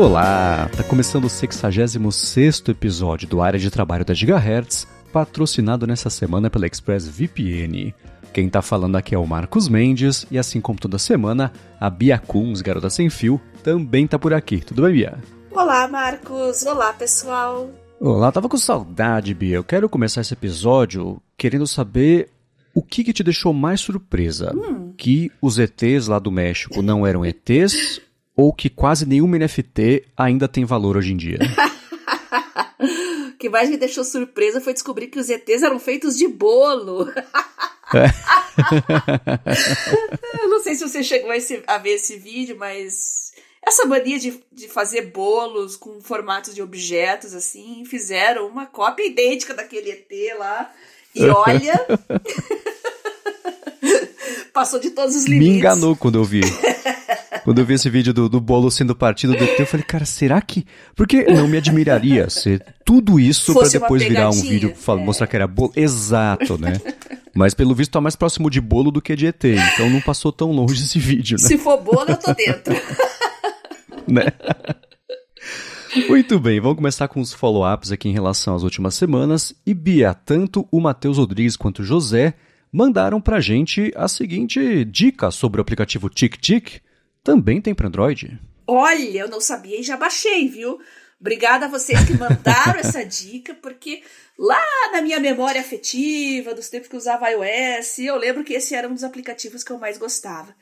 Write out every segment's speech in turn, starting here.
Olá, tá começando o 66 episódio do Área de Trabalho da Gigahertz, patrocinado nessa semana pela ExpressVPN. Quem tá falando aqui é o Marcos Mendes e assim como toda semana, a Bia Kunz, garota sem fio, também tá por aqui. Tudo bem, Bia? Olá, Marcos. Olá, pessoal. Olá, tava com saudade, Bia. Eu quero começar esse episódio querendo saber o que, que te deixou mais surpresa. Hum. Que os ETs lá do México não eram ETs ou que quase nenhum NFT ainda tem valor hoje em dia? o que mais me deixou surpresa foi descobrir que os ETs eram feitos de bolo. Eu não sei se você chegou a, esse, a, ver esse vídeo, mas essa mania de, de fazer bolos com formatos de objetos, assim, fizeram uma cópia idêntica daquele ET lá. E olha. passou de todos os limites. Me enganou quando eu vi. Quando eu vi esse vídeo do, do bolo sendo partido do ET, eu falei, cara, será que. Porque não me admiraria ser tudo isso para depois virar um vídeo é. mostrar que era bolo. Exato, né? Mas pelo visto tá mais próximo de bolo do que de ET, então não passou tão longe esse vídeo, né? Se for bolo, eu tô dentro. né? Muito bem, vamos começar com os follow-ups aqui em relação às últimas semanas. E Bia, tanto o Matheus Rodrigues quanto o José mandaram pra gente a seguinte dica sobre o aplicativo TicTic. Também tem para Android? Olha, eu não sabia e já baixei, viu? Obrigada a vocês que mandaram essa dica, porque lá na minha memória afetiva, dos tempos que eu usava iOS, eu lembro que esse era um dos aplicativos que eu mais gostava.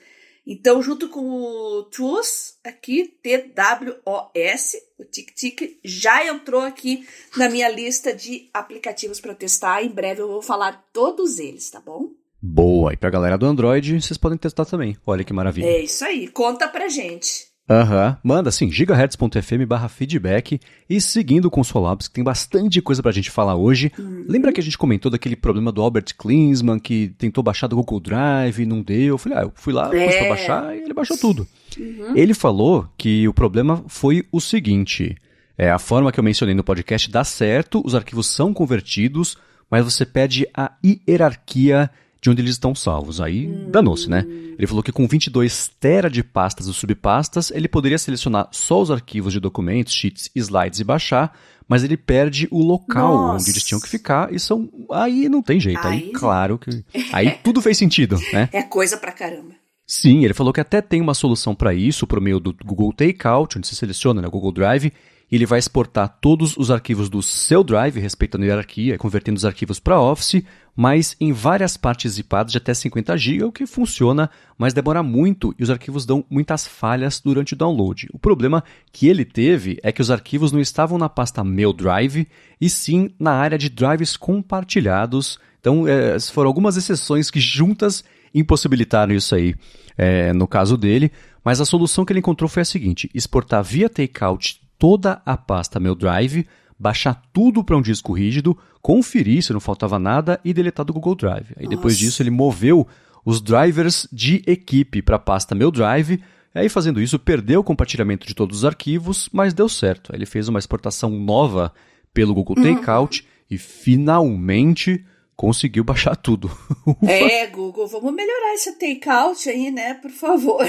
Então, junto com o TWOS, aqui, T-W-O-S, o TicTic, já entrou aqui na minha lista de aplicativos para testar. Em breve eu vou falar todos eles, tá bom? Boa! E pra galera do Android, vocês podem testar também. Olha que maravilha. É isso aí. Conta pra gente. Aham, uhum. manda sim, gigahertz.fm barra feedback e seguindo com o Solabs, que tem bastante coisa pra gente falar hoje. Uhum. Lembra que a gente comentou daquele problema do Albert Klinsmann, que tentou baixar do Google Drive e não deu? Eu falei, ah, eu fui lá, é. pra baixar e ele baixou tudo. Uhum. Ele falou que o problema foi o seguinte, é, a forma que eu mencionei no podcast dá certo, os arquivos são convertidos, mas você perde a hierarquia de onde eles estão salvos. Aí danou-se, né? Ele falou que com 22 tera de pastas ou subpastas, ele poderia selecionar só os arquivos de documentos, sheets, slides e baixar, mas ele perde o local Nossa. onde eles tinham que ficar e são aí não tem jeito. Aí, aí claro que aí tudo fez sentido, né? É coisa pra caramba. Sim, ele falou que até tem uma solução para isso por meio do Google Takeout, onde você seleciona né, o Google Drive e ele vai exportar todos os arquivos do seu Drive, respeitando a hierarquia, convertendo os arquivos para Office, mas em várias partes zipadas de até 50 GB, o que funciona, mas demora muito e os arquivos dão muitas falhas durante o download. O problema que ele teve é que os arquivos não estavam na pasta Meu Drive, e sim na área de drives compartilhados. Então, é, foram algumas exceções que juntas impossibilitaram isso aí é, no caso dele, mas a solução que ele encontrou foi a seguinte: exportar via takeout toda a pasta meu Drive, baixar tudo para um disco rígido, conferir se não faltava nada e deletar do Google Drive. Aí depois disso ele moveu os drivers de equipe para a pasta meu Drive. Aí fazendo isso perdeu o compartilhamento de todos os arquivos, mas deu certo. Aí ele fez uma exportação nova pelo Google uhum. Takeout e finalmente conseguiu baixar tudo. é, Google, vamos melhorar esse takeout aí, né? Por favor.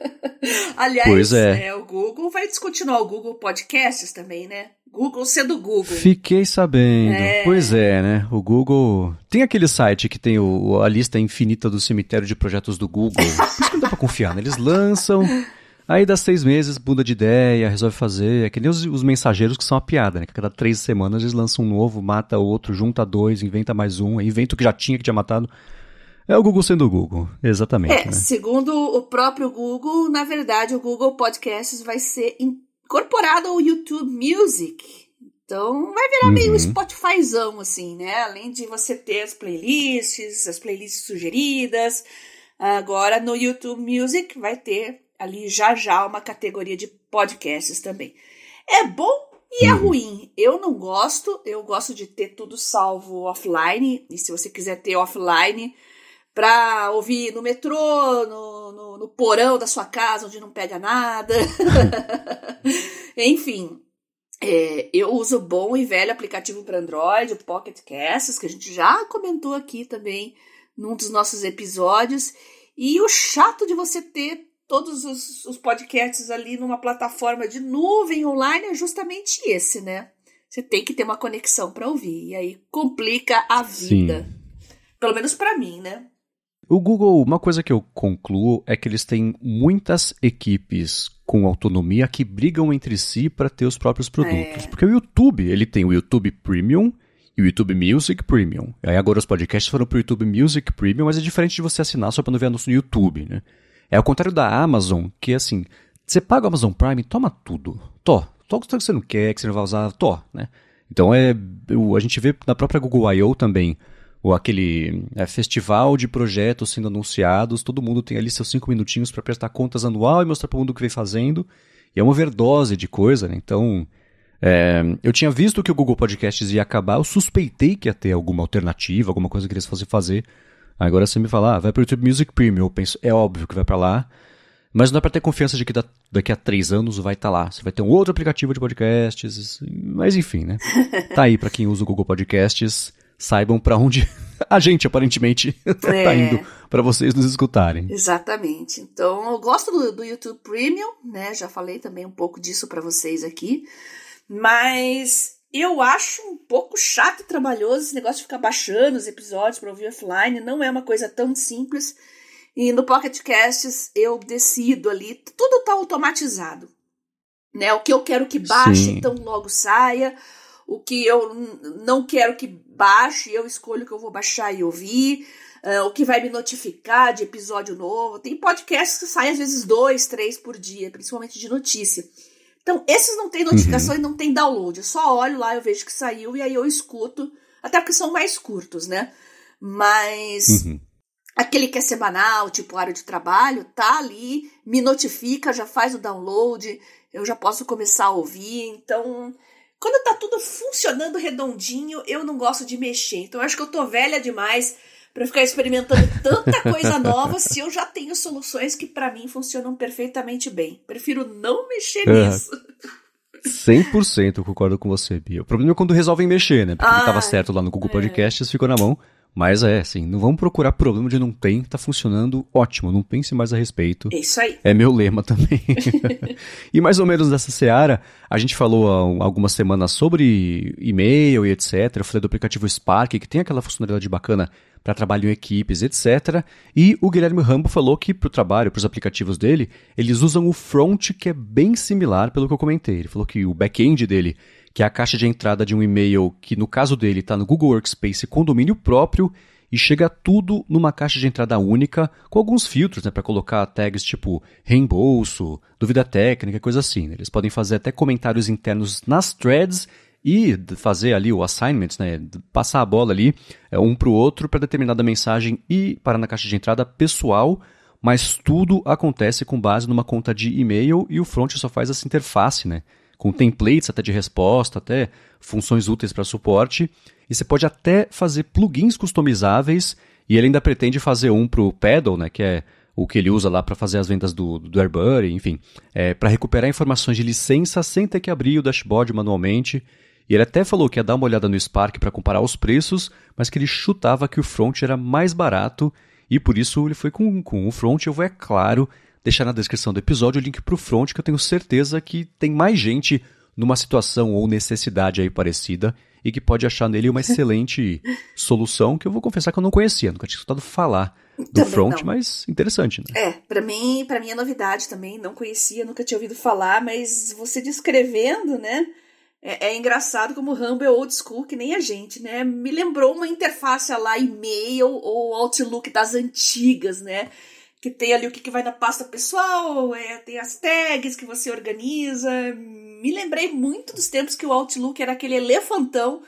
Aliás, pois é. é. o Google vai descontinuar o Google Podcasts também, né? Google sendo Google. Fiquei sabendo. É. Pois é, né? O Google. Tem aquele site que tem o, a lista infinita do cemitério de projetos do Google. Por isso que não dá pra confiar, né? Eles lançam. Aí dá seis meses, muda de ideia, resolve fazer. É que nem os, os mensageiros que são a piada, né? Que a cada três semanas eles lançam um novo, mata outro, junta dois, inventa mais um, inventa o que já tinha que tinha matado. É o Google sendo o Google, exatamente. É, né? segundo o próprio Google, na verdade, o Google Podcasts vai ser incorporado ao YouTube Music. Então vai virar uhum. meio Spotifyzão, assim, né? Além de você ter as playlists, as playlists sugeridas. Agora no YouTube Music vai ter ali já já uma categoria de podcasts também. É bom e é uhum. ruim. Eu não gosto, eu gosto de ter tudo salvo offline. E se você quiser ter offline para ouvir no metrô, no, no, no, porão da sua casa, onde não pega nada. Enfim, é, eu uso o bom e velho aplicativo para Android, o Pocket Casts, que a gente já comentou aqui também num dos nossos episódios. E o chato de você ter todos os, os podcasts ali numa plataforma de nuvem online é justamente esse, né? Você tem que ter uma conexão para ouvir. E aí complica a vida. Sim. Pelo menos para mim, né? O Google, uma coisa que eu concluo é que eles têm muitas equipes com autonomia que brigam entre si para ter os próprios produtos. É. Porque o YouTube, ele tem o YouTube Premium e o YouTube Music Premium. Aí agora os podcasts foram pro YouTube Music Premium, mas é diferente de você assinar só para não ver anúncio no YouTube, né? É ao contrário da Amazon, que assim, você paga o Amazon Prime, toma tudo. Tó, tó que você não quer, que você não vai usar, tó, né? Então é, a gente vê na própria Google I.O. também, ou aquele é, festival de projetos sendo anunciados, todo mundo tem ali seus cinco minutinhos para prestar contas anual e mostrar para o mundo o que vem fazendo. E é uma overdose de coisa, né? Então, é, eu tinha visto que o Google Podcasts ia acabar, eu suspeitei que ia ter alguma alternativa, alguma coisa que eles fossem fazer. Agora você me fala, ah, vai para o YouTube Music Premium. Eu penso, é óbvio que vai para lá. Mas não dá para ter confiança de que daqui a três anos vai estar tá lá. Você vai ter um outro aplicativo de podcasts. Mas enfim, né? Tá aí para quem usa o Google Podcasts saibam para onde a gente aparentemente está é. indo para vocês nos escutarem. Exatamente. Então, eu gosto do, do YouTube Premium, né? Já falei também um pouco disso para vocês aqui, mas eu acho um pouco chato e trabalhoso esse negócio de ficar baixando os episódios para ouvir offline. Não é uma coisa tão simples. E no Pocket Casts eu decido ali, tudo está automatizado. Né? O que eu quero que baixe, Sim. então logo saia. O que eu não quero que baixe, eu escolho que eu vou baixar e ouvir. Uh, o que vai me notificar de episódio novo. Tem podcasts que saem às vezes dois, três por dia, principalmente de notícia. Então, esses não tem notificação uhum. e não tem download. Eu só olho lá, eu vejo que saiu e aí eu escuto. Até porque são mais curtos, né? Mas uhum. aquele que é semanal, tipo área de trabalho, tá ali, me notifica, já faz o download, eu já posso começar a ouvir. Então, quando tá tudo funcionando redondinho, eu não gosto de mexer. Então eu acho que eu tô velha demais para ficar experimentando tanta coisa nova se eu já tenho soluções que para mim funcionam perfeitamente bem. Prefiro não mexer é. nisso. 100% concordo com você, Bia. O problema é quando resolvem mexer, né? Porque ah, tava certo lá no Google é. Podcasts, ficou na mão. Mas é, assim, não vamos procurar problema de não tem, tá funcionando ótimo, não pense mais a respeito. Isso aí. É meu lema também. e mais ou menos dessa seara, a gente falou há algumas semanas sobre e-mail e etc. Eu falei do aplicativo Spark, que tem aquela funcionalidade bacana para trabalho em equipes, etc. E o Guilherme Rambo falou que para o trabalho, para os aplicativos dele, eles usam o front, que é bem similar pelo que eu comentei. Ele falou que o back-end dele que é a caixa de entrada de um e-mail que, no caso dele, está no Google Workspace com domínio próprio e chega tudo numa caixa de entrada única com alguns filtros né, para colocar tags tipo reembolso, dúvida técnica, coisa assim. Né? Eles podem fazer até comentários internos nas threads e fazer ali o assignment, né, passar a bola ali é, um para o outro para determinada mensagem e parar na caixa de entrada pessoal, mas tudo acontece com base numa conta de e-mail e o front só faz essa interface, né? Com templates até de resposta, até funções úteis para suporte. E você pode até fazer plugins customizáveis e ele ainda pretende fazer um para o Pedal, né, que é o que ele usa lá para fazer as vendas do, do AirBuddy, enfim, é, para recuperar informações de licença sem ter que abrir o dashboard manualmente. E ele até falou que ia dar uma olhada no Spark para comparar os preços, mas que ele chutava que o front era mais barato e por isso ele foi com, com o front. Eu vou, é claro, deixar na descrição do episódio o link para o front, que eu tenho certeza que tem mais gente numa situação ou necessidade aí parecida e que pode achar nele uma excelente solução que eu vou confessar que eu não conhecia, nunca tinha escutado falar do também front, não. mas interessante, né? É, para mim, para mim é novidade também, não conhecia, nunca tinha ouvido falar, mas você descrevendo, né? É, é, engraçado como o Rambo é old school, que nem a gente, né? Me lembrou uma interface lá e-mail ou Outlook das antigas, né? Que tem ali o que, que vai na pasta pessoal, é, tem as tags que você organiza. Me lembrei muito dos tempos que o Outlook era aquele elefantão,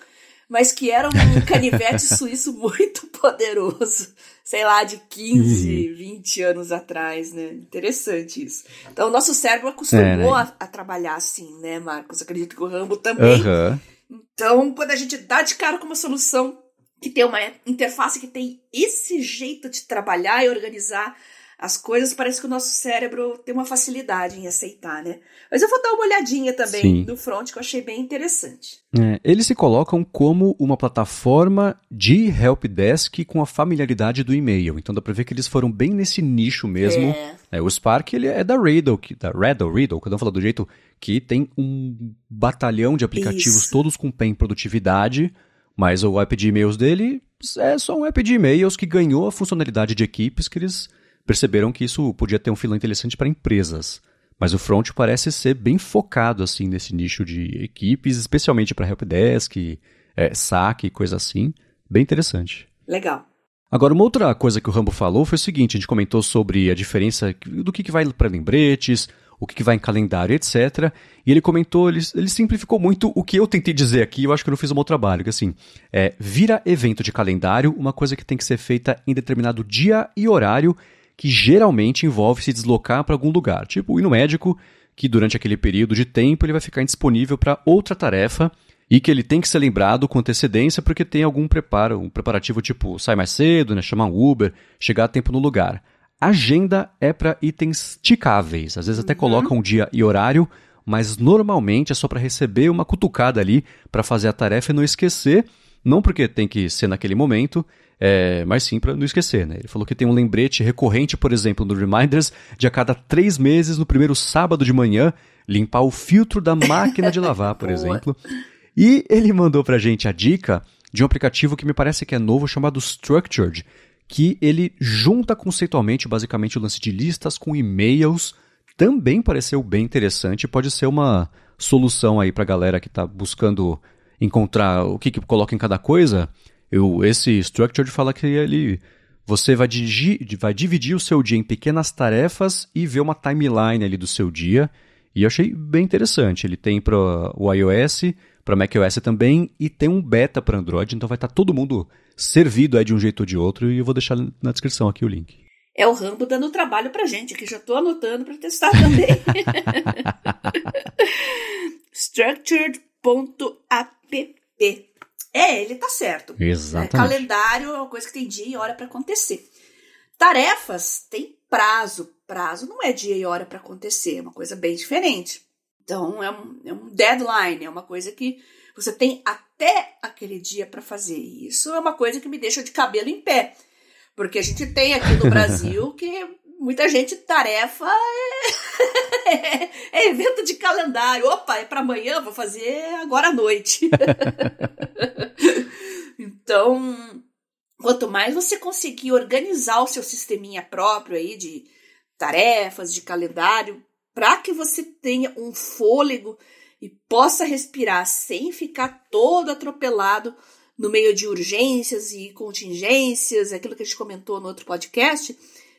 mas que era um canivete suíço muito poderoso. Sei lá, de 15, uhum. 20 anos atrás, né? Interessante isso. Então, o nosso cérebro acostumou é, né? a, a, trabalhar assim, né, Marcos? Acredito que o Rambo também. Uhum. Então, quando a gente dá de cara com uma solução que tem uma interface que tem esse jeito de trabalhar e organizar as coisas parece que o nosso cérebro tem uma facilidade em aceitar, né? Mas eu vou dar uma olhadinha também Sim. no front que eu achei bem interessante. É, eles se colocam como uma plataforma de helpdesk com a familiaridade do e-mail. Então dá para ver que eles foram bem nesse nicho mesmo. É. É, o Spark ele é da Riddle, que, da Riddle, Riddle, cada um fala do jeito que tem um batalhão de aplicativos Isso. todos com PEN produtividade, mas o app de e-mails dele é só um app de e-mails que ganhou a funcionalidade de equipes que eles perceberam que isso podia ter um filão interessante para empresas. Mas o front parece ser bem focado assim nesse nicho de equipes, especialmente para helpdesk, é, saque, coisa assim. Bem interessante. Legal. Agora, uma outra coisa que o Rambo falou foi o seguinte: a gente comentou sobre a diferença do que, que vai para lembretes, o que, que vai em calendário, etc. E ele comentou, ele, ele simplificou muito o que eu tentei dizer aqui, eu acho que eu não fiz um bom trabalho, que assim, é, vira evento de calendário uma coisa que tem que ser feita em determinado dia e horário que geralmente envolve se deslocar para algum lugar, tipo ir no médico, que durante aquele período de tempo ele vai ficar indisponível para outra tarefa e que ele tem que ser lembrado com antecedência porque tem algum preparo, um preparativo tipo sai mais cedo, né, chamar um Uber, chegar a tempo no lugar. Agenda é para itens ticáveis, às vezes até uhum. coloca um dia e horário, mas normalmente é só para receber uma cutucada ali para fazer a tarefa e não esquecer, não porque tem que ser naquele momento, é, mas sim para não esquecer, né? Ele falou que tem um lembrete recorrente, por exemplo, no Reminders, de a cada três meses, no primeiro sábado de manhã, limpar o filtro da máquina de lavar, por exemplo. E ele mandou pra gente a dica de um aplicativo que me parece que é novo, chamado Structured, que ele junta conceitualmente, basicamente, o lance de listas com e-mails. Também pareceu bem interessante, pode ser uma solução aí pra galera que está buscando encontrar o que, que coloca em cada coisa. Eu, esse Structured fala que ele você vai, vai dividir o seu dia em pequenas tarefas e ver uma timeline ali do seu dia. E eu achei bem interessante. Ele tem para o iOS, para macOS também, e tem um beta para Android, então vai estar tá todo mundo servido aí de um jeito ou de outro, e eu vou deixar na descrição aqui o link. É o Rambo dando trabalho pra gente, que já estou anotando para testar também. Structured.app é, ele tá certo. Exatamente. É, calendário é uma coisa que tem dia e hora para acontecer. Tarefas tem prazo. Prazo não é dia e hora para acontecer, é uma coisa bem diferente. Então é um, é um deadline, é uma coisa que você tem até aquele dia para fazer. Isso é uma coisa que me deixa de cabelo em pé. Porque a gente tem aqui no Brasil que muita gente tarefa é, é, evento de calendário. Opa, é para amanhã, vou fazer agora à noite. então, quanto mais você conseguir organizar o seu sisteminha próprio aí de tarefas, de calendário, para que você tenha um fôlego e possa respirar sem ficar todo atropelado no meio de urgências e contingências, aquilo que a gente comentou no outro podcast,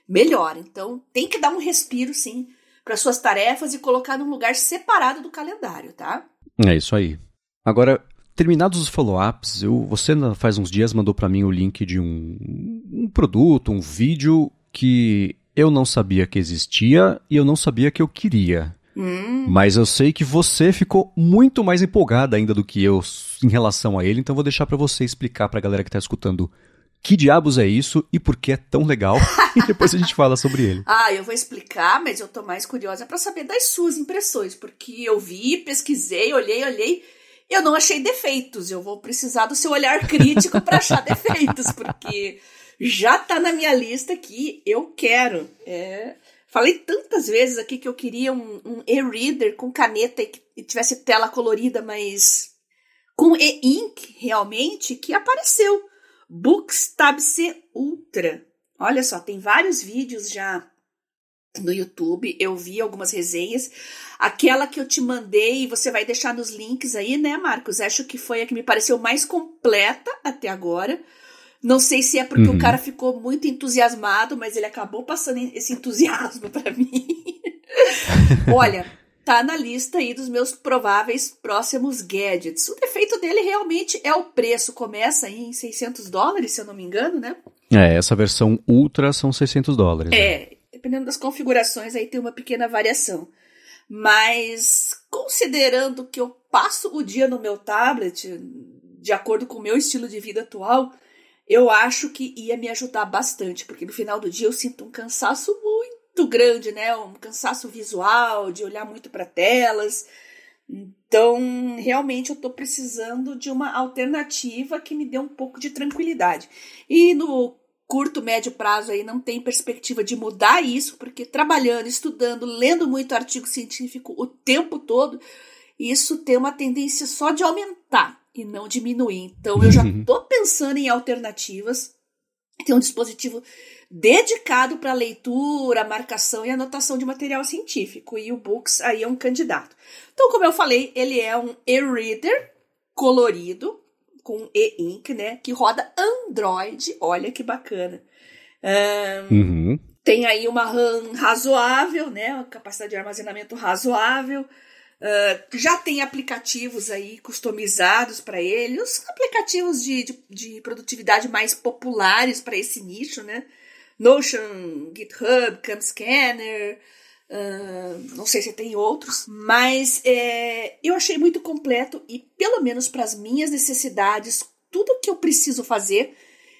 melhor. Então, tem que dar um respiro, sim, para suas tarefas e colocar num lugar separado do calendário, tá? É isso aí. Agora, terminados os follow-ups, você faz uns dias mandou para mim o link de um, um produto, um vídeo que eu não sabia que existia e eu não sabia que eu queria. Hum. Mas eu sei que você ficou muito mais empolgada ainda do que eu em relação a ele, então vou deixar para você explicar para a galera que está escutando que diabos é isso e por que é tão legal. e depois a gente fala sobre ele. Ah, eu vou explicar, mas eu tô mais curiosa para saber das suas impressões, porque eu vi, pesquisei, olhei, olhei. Eu não achei defeitos. Eu vou precisar do seu olhar crítico para achar defeitos, porque já tá na minha lista aqui. Eu quero. É... Falei tantas vezes aqui que eu queria um, um e-reader com caneta e que tivesse tela colorida, mas com e-ink realmente, que apareceu. Bookstab-C Ultra. Olha só, tem vários vídeos já no YouTube, eu vi algumas resenhas. Aquela que eu te mandei, você vai deixar nos links aí, né, Marcos? Acho que foi a que me pareceu mais completa até agora. Não sei se é porque uhum. o cara ficou muito entusiasmado, mas ele acabou passando esse entusiasmo para mim. Olha, tá na lista aí dos meus prováveis próximos gadgets. O defeito dele realmente é o preço. Começa aí em 600 dólares, se eu não me engano, né? É, essa versão Ultra são 600 dólares. Né? É, né? dependendo das configurações aí tem uma pequena variação. Mas considerando que eu passo o dia no meu tablet, de acordo com o meu estilo de vida atual, eu acho que ia me ajudar bastante, porque no final do dia eu sinto um cansaço muito grande, né? Um cansaço visual, de olhar muito para telas. Então, realmente eu estou precisando de uma alternativa que me dê um pouco de tranquilidade. E no curto, médio prazo aí não tem perspectiva de mudar isso, porque trabalhando, estudando, lendo muito artigo científico o tempo todo, isso tem uma tendência só de aumentar e não diminuir. Então eu já estou uhum. pensando em alternativas. Tem um dispositivo dedicado para leitura, marcação e anotação de material científico. E o Books aí é um candidato. Então, como eu falei, ele é um e-reader colorido, com e-ink, né? Que roda Android. Olha que bacana. Um, uhum. Tem aí uma RAM razoável, né? Uma capacidade de armazenamento razoável. Uh, já tem aplicativos aí customizados para ele, os aplicativos de, de, de produtividade mais populares para esse nicho, né? Notion, GitHub, CamScanner, uh, não sei se tem outros, mas é, eu achei muito completo e, pelo menos para as minhas necessidades, tudo que eu preciso fazer,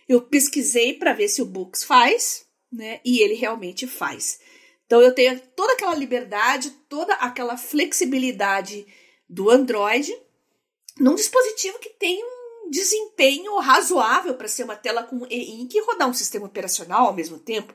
eu pesquisei para ver se o Books faz, né? E ele realmente faz. Então eu tenho toda aquela liberdade, toda aquela flexibilidade do Android num dispositivo que tem desempenho razoável para ser uma tela com e-ink e rodar um sistema operacional ao mesmo tempo.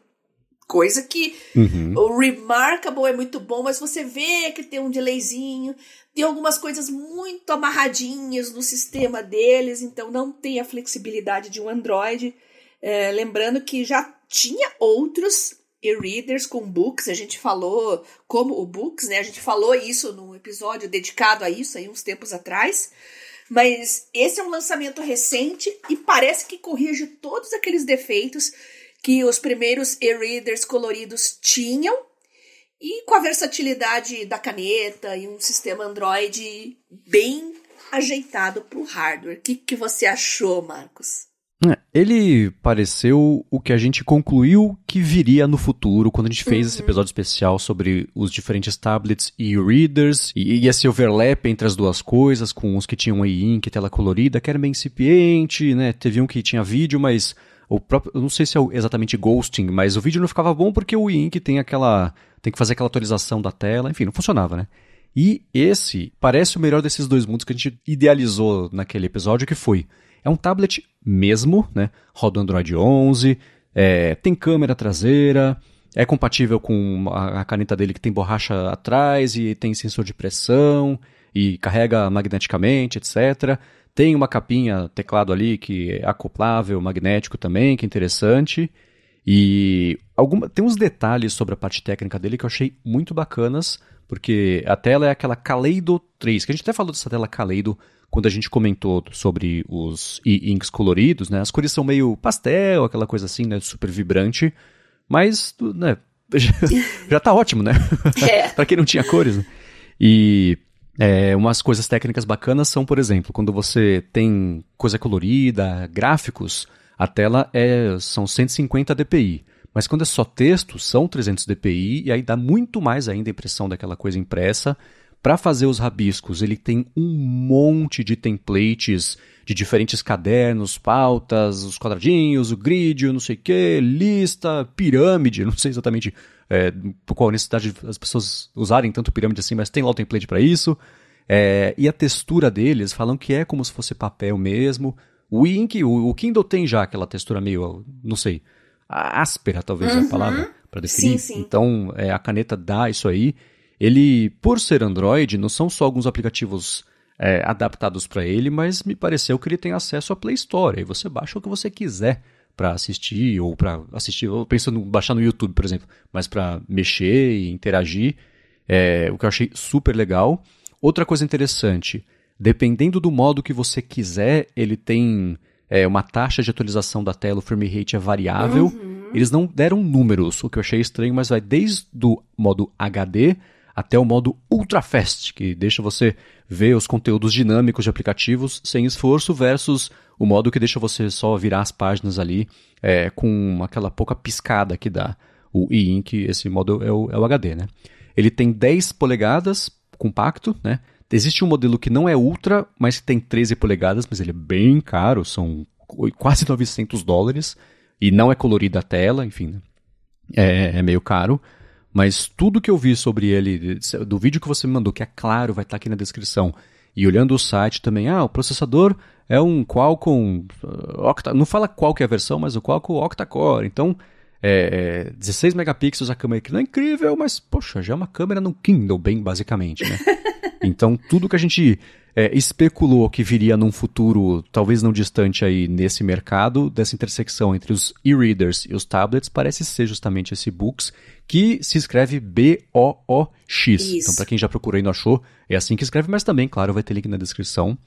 Coisa que uhum. o Remarkable é muito bom, mas você vê que tem um delayzinho, tem algumas coisas muito amarradinhas no sistema deles, então não tem a flexibilidade de um Android. É, lembrando que já tinha outros e-readers com books, a gente falou como o books, né? A gente falou isso num episódio dedicado a isso aí uns tempos atrás. Mas esse é um lançamento recente e parece que corrige todos aqueles defeitos que os primeiros e-readers coloridos tinham e com a versatilidade da caneta e um sistema Android bem ajeitado para o hardware. O que, que você achou, Marcos? É, ele pareceu o que a gente concluiu que viria no futuro quando a gente fez uhum. esse episódio especial sobre os diferentes tablets e readers e, esse overlap entre as duas coisas, com os que tinham e-ink, tela colorida, que era bem incipiente, né? Teve um que tinha vídeo, mas o próprio, eu não sei se é exatamente ghosting, mas o vídeo não ficava bom porque o e-ink tem aquela, tem que fazer aquela atualização da tela, enfim, não funcionava, né? E esse parece o melhor desses dois mundos que a gente idealizou naquele episódio, que foi é um tablet mesmo, né? Roda Android 11, é, tem câmera traseira, é compatível com a, a, caneta dele que tem borracha atrás e tem sensor de pressão e carrega magneticamente, etc. Tem uma capinha teclado ali que é acoplável, magnético também, que é interessante. E alguma, tem uns detalhes sobre a parte técnica dele que eu achei muito bacanas, porque a tela é aquela Kaleido 3, que a gente até falou dessa tela Kaleido quando a gente comentou sobre os e-inks coloridos, né? As cores são meio pastel, aquela coisa assim, né? Super vibrante. Mas, né? Já, já tá ótimo, né? É. pra quem não tinha cores. Né? E é, umas coisas técnicas bacanas são, por exemplo, quando você tem coisa colorida, gráficos, a tela é, são 150 dpi. Mas quando é só texto, são 300 dpi, e aí dá muito mais ainda a impressão daquela coisa impressa. Para fazer os rabiscos, ele tem um monte de templates de diferentes cadernos, pautas, os quadradinhos, o grid, não sei o que, lista, pirâmide, não sei exatamente é, qual a necessidade as pessoas usarem tanto pirâmide assim, mas tem lá o template para isso. É, e a textura deles falam que é como se fosse papel mesmo. O Ink, o, o Kindle tem já aquela textura meio, não sei, áspera talvez uhum. é a palavra para definir. Sim, sim. Então é, a caneta dá isso aí. Ele, por ser Android, não são só alguns aplicativos é, adaptados para ele, mas me pareceu que ele tem acesso à Play Store. E você baixa o que você quiser para assistir ou para assistir, ou pensando em baixar no YouTube, por exemplo, mas para mexer e interagir, é, o que eu achei super legal. Outra coisa interessante, dependendo do modo que você quiser, ele tem é, uma taxa de atualização da tela, o frame rate é variável. Uhum. Eles não deram números, o que eu achei estranho, mas vai desde o modo HD até o modo Ultra Fast, que deixa você ver os conteúdos dinâmicos de aplicativos sem esforço, versus o modo que deixa você só virar as páginas ali é, com aquela pouca piscada que dá o e-ink, esse modo é o, é o HD, né? Ele tem 10 polegadas, compacto, né? Existe um modelo que não é ultra, mas que tem 13 polegadas, mas ele é bem caro, são quase 900 dólares e não é colorida a tela, enfim, né? é, é meio caro. Mas tudo que eu vi sobre ele, do vídeo que você me mandou, que é claro, vai estar aqui na descrição, e olhando o site também, ah, o processador é um Qualcomm uh, Octa, não fala qual que é a versão, mas o Qualcomm octa-core. Então, é, 16 megapixels a câmera que não é incrível, mas poxa, já é uma câmera no Kindle, bem basicamente, né? então, tudo que a gente é, especulou que viria num futuro, talvez não distante aí nesse mercado, dessa intersecção entre os e-readers e os tablets, parece ser justamente esse Books, que se escreve B-O-O-X. Então, para quem já procurou e não achou, é assim que escreve, mas também, claro, vai ter link na descrição.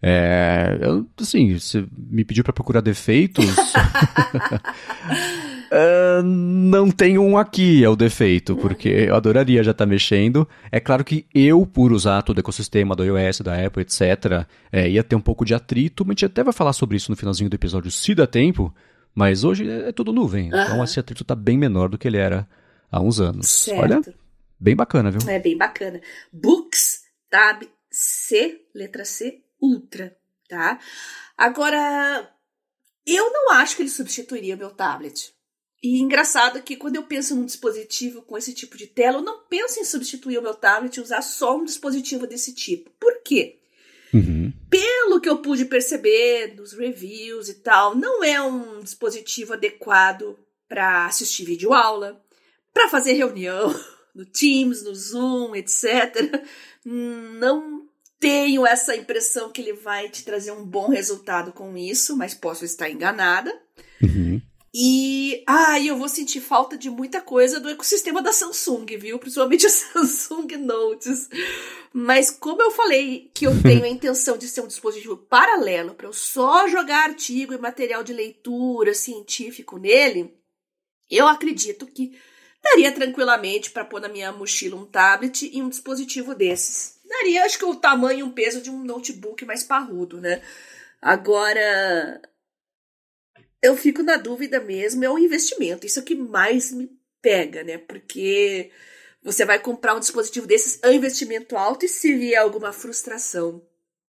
É, eu, assim, você me pediu para procurar defeitos. Uh, não tem um aqui, é o defeito, porque eu adoraria já estar tá mexendo. É claro que eu, por usar todo o ecossistema do iOS, da Apple, etc., é, ia ter um pouco de atrito, mas a gente até vai falar sobre isso no finalzinho do episódio, se dá tempo, mas hoje é, é tudo nuvem, então esse atrito está bem menor do que ele era há uns anos. Certo. Olha, bem bacana, viu? É bem bacana. Books Tab C, letra C, Ultra, tá? Agora, eu não acho que ele substituiria o meu tablet. E engraçado que quando eu penso num dispositivo com esse tipo de tela, eu não penso em substituir o meu tablet e usar só um dispositivo desse tipo. Por quê? Uhum. Pelo que eu pude perceber nos reviews e tal, não é um dispositivo adequado para assistir vídeo aula, para fazer reunião no Teams, no Zoom, etc. Não tenho essa impressão que ele vai te trazer um bom resultado com isso, mas posso estar enganada. Uhum. E ah, eu vou sentir falta de muita coisa do ecossistema da Samsung, viu? Principalmente a Samsung Notes. Mas como eu falei que eu tenho a intenção de ser um dispositivo paralelo para eu só jogar artigo e material de leitura científico nele, eu acredito que daria tranquilamente para pôr na minha mochila um tablet e um dispositivo desses. Daria, acho que o tamanho e o peso de um notebook mais parrudo, né? Agora, eu fico na dúvida mesmo, é o investimento. Isso é o que mais me pega, né? Porque você vai comprar um dispositivo desses, é um investimento alto, e se vier alguma frustração,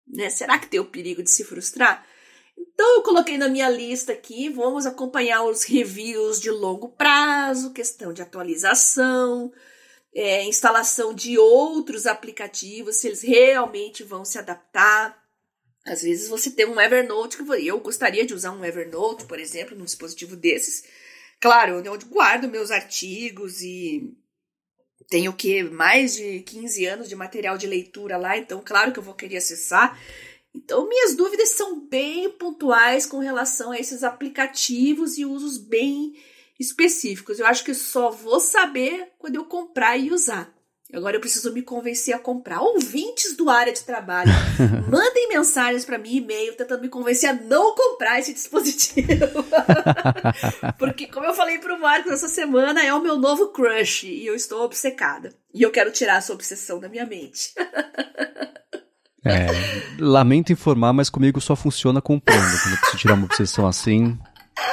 né? Será que tem o perigo de se frustrar? Então eu coloquei na minha lista aqui, vamos acompanhar os reviews de longo prazo, questão de atualização, é, instalação de outros aplicativos, se eles realmente vão se adaptar. Às vezes você tem um Evernote que eu gostaria de usar um Evernote, por exemplo, num dispositivo desses. Claro, onde guardo meus artigos e tenho que mais de 15 anos de material de leitura lá, então claro que eu vou querer acessar. Então minhas dúvidas são bem pontuais com relação a esses aplicativos e usos bem específicos. Eu acho que só vou saber quando eu comprar e usar. Agora eu preciso me convencer a comprar. Ouvintes do área de trabalho, mandem mensagens para mim, e-mail, tentando me convencer a não comprar esse dispositivo. Porque, como eu falei pro Marcos essa semana, é o meu novo crush e eu estou obcecada. E eu quero tirar essa obsessão da minha mente. é, lamento informar, mas comigo só funciona comprando. Quando eu preciso tirar uma obsessão assim,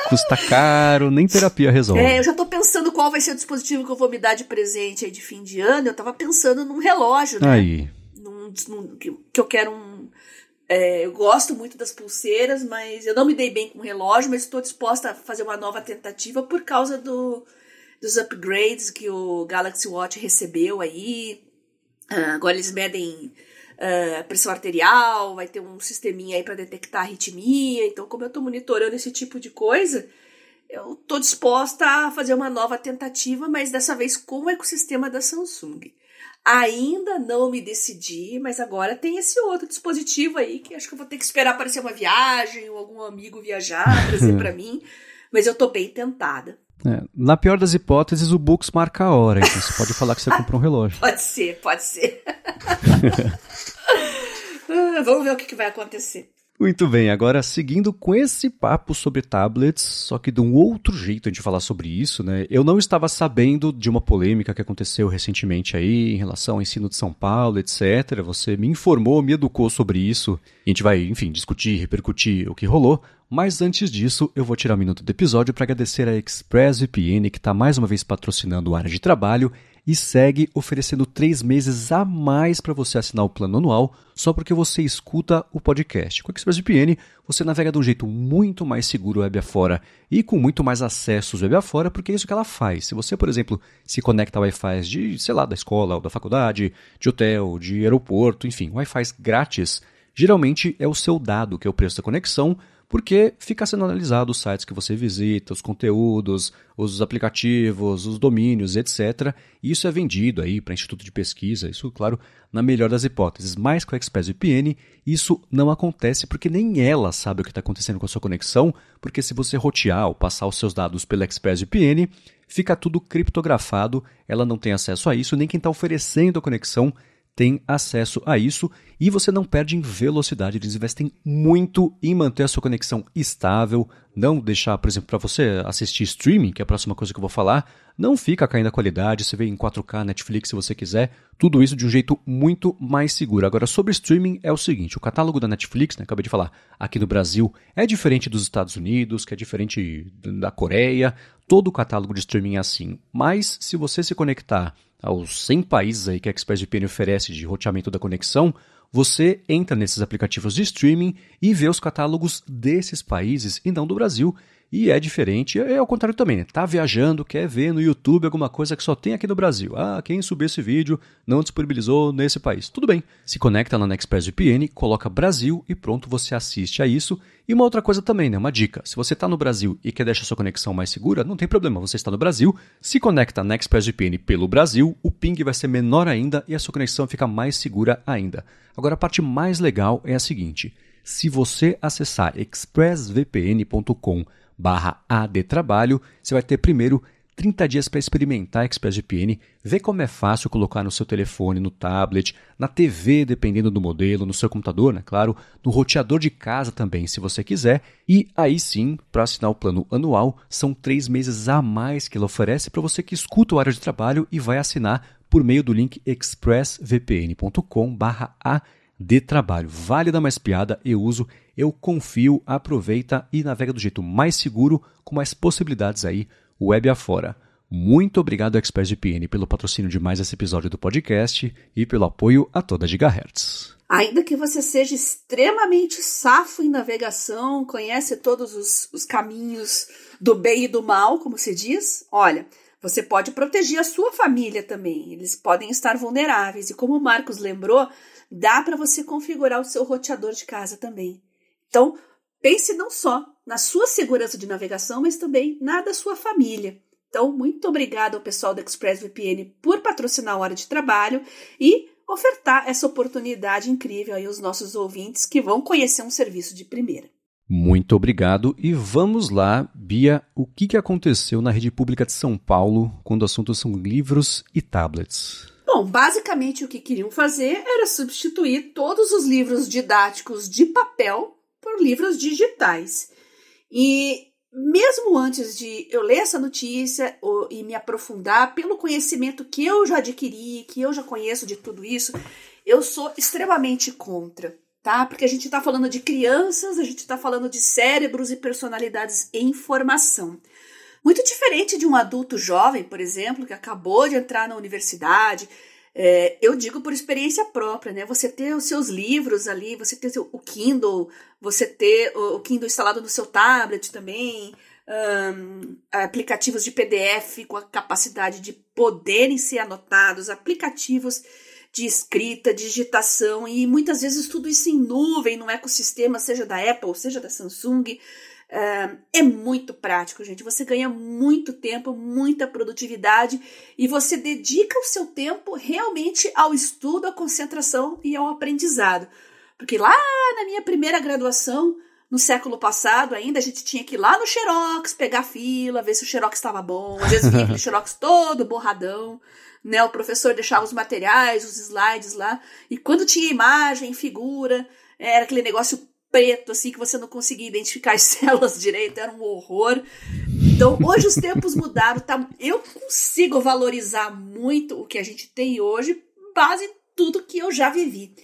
Custa caro, nem terapia resolve. É, eu já tô pensando qual vai ser o dispositivo que eu vou me dar de presente aí de fim de ano. Eu tava pensando num relógio, né? Aí. Num, num, que, que eu quero um. É, eu gosto muito das pulseiras, mas eu não me dei bem com o relógio, mas estou disposta a fazer uma nova tentativa por causa do, dos upgrades que o Galaxy Watch recebeu aí. Ah, agora eles medem uh, pressão arterial, vai ter um sisteminha aí para detectar arritmia. Então, como eu estou monitorando esse tipo de coisa, eu estou disposta a fazer uma nova tentativa, mas dessa vez com o ecossistema da Samsung. Ainda não me decidi, mas agora tem esse outro dispositivo aí que acho que eu vou ter que esperar aparecer uma viagem ou algum amigo viajar, trazer para mim. Mas eu tô bem tentada. É, na pior das hipóteses, o Books marca a hora, então você pode falar que você comprou um relógio. Pode ser, pode ser. Ah, vamos ver o que, que vai acontecer. Muito bem, agora seguindo com esse papo sobre tablets, só que de um outro jeito a gente falar sobre isso, né? Eu não estava sabendo de uma polêmica que aconteceu recentemente aí em relação ao ensino de São Paulo, etc. Você me informou, me educou sobre isso. A gente vai, enfim, discutir, repercutir o que rolou. Mas antes disso, eu vou tirar um minuto do episódio para agradecer a ExpressVPN que está mais uma vez patrocinando a área de trabalho e segue oferecendo três meses a mais para você assinar o plano anual só porque você escuta o podcast. Com a ExpressVPN, você navega de um jeito muito mais seguro web afora e com muito mais acessos web afora, porque é isso que ela faz. Se você, por exemplo, se conecta a Wi-Fi de, sei lá, da escola ou da faculdade, de hotel, de aeroporto, enfim, Wi-Fi grátis, geralmente é o seu dado que é o preço da conexão porque fica sendo analisado os sites que você visita, os conteúdos, os aplicativos, os domínios, etc. E isso é vendido aí para instituto de pesquisa, isso, claro, na melhor das hipóteses. Mas com a ExpressVPN, isso não acontece porque nem ela sabe o que está acontecendo com a sua conexão, porque se você rotear ou passar os seus dados pela ExpressVPN, fica tudo criptografado, ela não tem acesso a isso, nem quem está oferecendo a conexão tem acesso a isso e você não perde em velocidade. Eles investem muito em manter a sua conexão estável, não deixar, por exemplo, para você assistir streaming, que é a próxima coisa que eu vou falar, não fica caindo a qualidade, você vê em 4K, Netflix se você quiser, tudo isso de um jeito muito mais seguro. Agora, sobre streaming é o seguinte, o catálogo da Netflix, né, acabei de falar, aqui no Brasil, é diferente dos Estados Unidos, que é diferente da Coreia, todo o catálogo de streaming é assim. Mas se você se conectar aos 100 países aí que a ExpressVPN oferece de roteamento da conexão, você entra nesses aplicativos de streaming e vê os catálogos desses países e não do Brasil. E é diferente, é ao contrário também, né? Tá viajando, quer ver no YouTube alguma coisa que só tem aqui no Brasil. Ah, quem subiu esse vídeo não disponibilizou nesse país. Tudo bem. Se conecta na ExpressVPN, coloca Brasil e pronto, você assiste a isso. E uma outra coisa também, né? Uma dica. Se você está no Brasil e quer deixar sua conexão mais segura, não tem problema. Você está no Brasil, se conecta na ExpressVPN pelo Brasil, o ping vai ser menor ainda e a sua conexão fica mais segura ainda. Agora, a parte mais legal é a seguinte. Se você acessar expressvpn.com barra adtrabalho, você vai ter primeiro 30 dias para experimentar a ExpressVPN, ver como é fácil colocar no seu telefone, no tablet, na TV, dependendo do modelo, no seu computador, né? Claro, no roteador de casa também, se você quiser. E aí sim, para assinar o plano anual, são três meses a mais que ela oferece para você que escuta o área de trabalho e vai assinar por meio do link expressvpn.com/a de trabalho. Vale dar mais piada, eu uso, eu confio, aproveita e navega do jeito mais seguro, com mais possibilidades aí, web afora. Muito obrigado, ExpressVPN, pelo patrocínio de mais esse episódio do podcast e pelo apoio a toda Gigahertz. Ainda que você seja extremamente safo em navegação, conhece todos os, os caminhos do bem e do mal, como se diz, olha, você pode proteger a sua família também. Eles podem estar vulneráveis. E como o Marcos lembrou, dá para você configurar o seu roteador de casa também. Então, pense não só na sua segurança de navegação, mas também na da sua família. Então, muito obrigada ao pessoal da ExpressVPN por patrocinar a hora de trabalho e ofertar essa oportunidade incrível aí aos nossos ouvintes que vão conhecer um serviço de primeira. Muito obrigado e vamos lá, Bia, o que aconteceu na rede pública de São Paulo quando o assunto são livros e tablets? Bom, basicamente o que queriam fazer era substituir todos os livros didáticos de papel por livros digitais. E mesmo antes de eu ler essa notícia e me aprofundar, pelo conhecimento que eu já adquiri, que eu já conheço de tudo isso, eu sou extremamente contra, tá? Porque a gente está falando de crianças, a gente está falando de cérebros e personalidades em formação. Muito diferente de um adulto jovem, por exemplo, que acabou de entrar na universidade. É, eu digo por experiência própria, né? Você ter os seus livros ali, você ter o Kindle, você ter o Kindle instalado no seu tablet também, um, aplicativos de PDF com a capacidade de poderem ser anotados, aplicativos de escrita, digitação e muitas vezes tudo isso em nuvem, no ecossistema, seja da Apple, seja da Samsung é muito prático, gente. Você ganha muito tempo, muita produtividade e você dedica o seu tempo realmente ao estudo, à concentração e ao aprendizado. Porque lá na minha primeira graduação, no século passado ainda, a gente tinha que ir lá no Xerox, pegar fila, ver se o Xerox estava bom. Às vezes vinha aquele Xerox todo borradão, né? O professor deixava os materiais, os slides lá. E quando tinha imagem, figura, era aquele negócio preto, assim, que você não conseguia identificar as células direito, era um horror. Então, hoje os tempos mudaram, tá? Eu consigo valorizar muito o que a gente tem hoje, base em tudo que eu já vivi.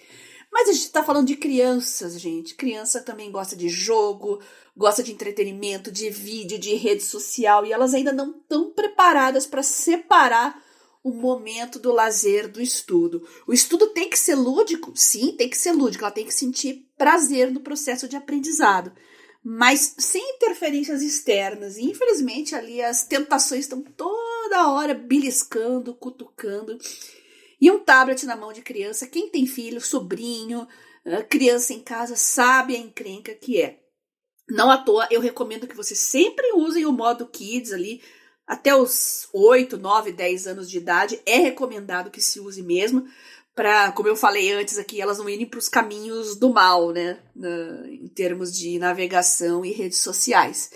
Mas a gente está falando de crianças, gente. Criança também gosta de jogo, gosta de entretenimento, de vídeo, de rede social, e elas ainda não estão preparadas para separar o momento do lazer do estudo. O estudo tem que ser lúdico? Sim, tem que ser lúdico. Ela tem que sentir prazer no processo de aprendizado mas sem interferências externas. E infelizmente ali as tentações estão toda hora beliscando, cutucando. E um tablet na mão de criança, quem tem filho, sobrinho, criança em casa, sabe a encrenca que é. Não à toa, eu recomendo que vocês sempre usem o modo Kids ali, até os 8, 9, 10 anos de idade. É recomendado que se use mesmo, para, como eu falei antes aqui, elas não irem para os caminhos do mal, né? Na, em termos de navegação e redes sociais.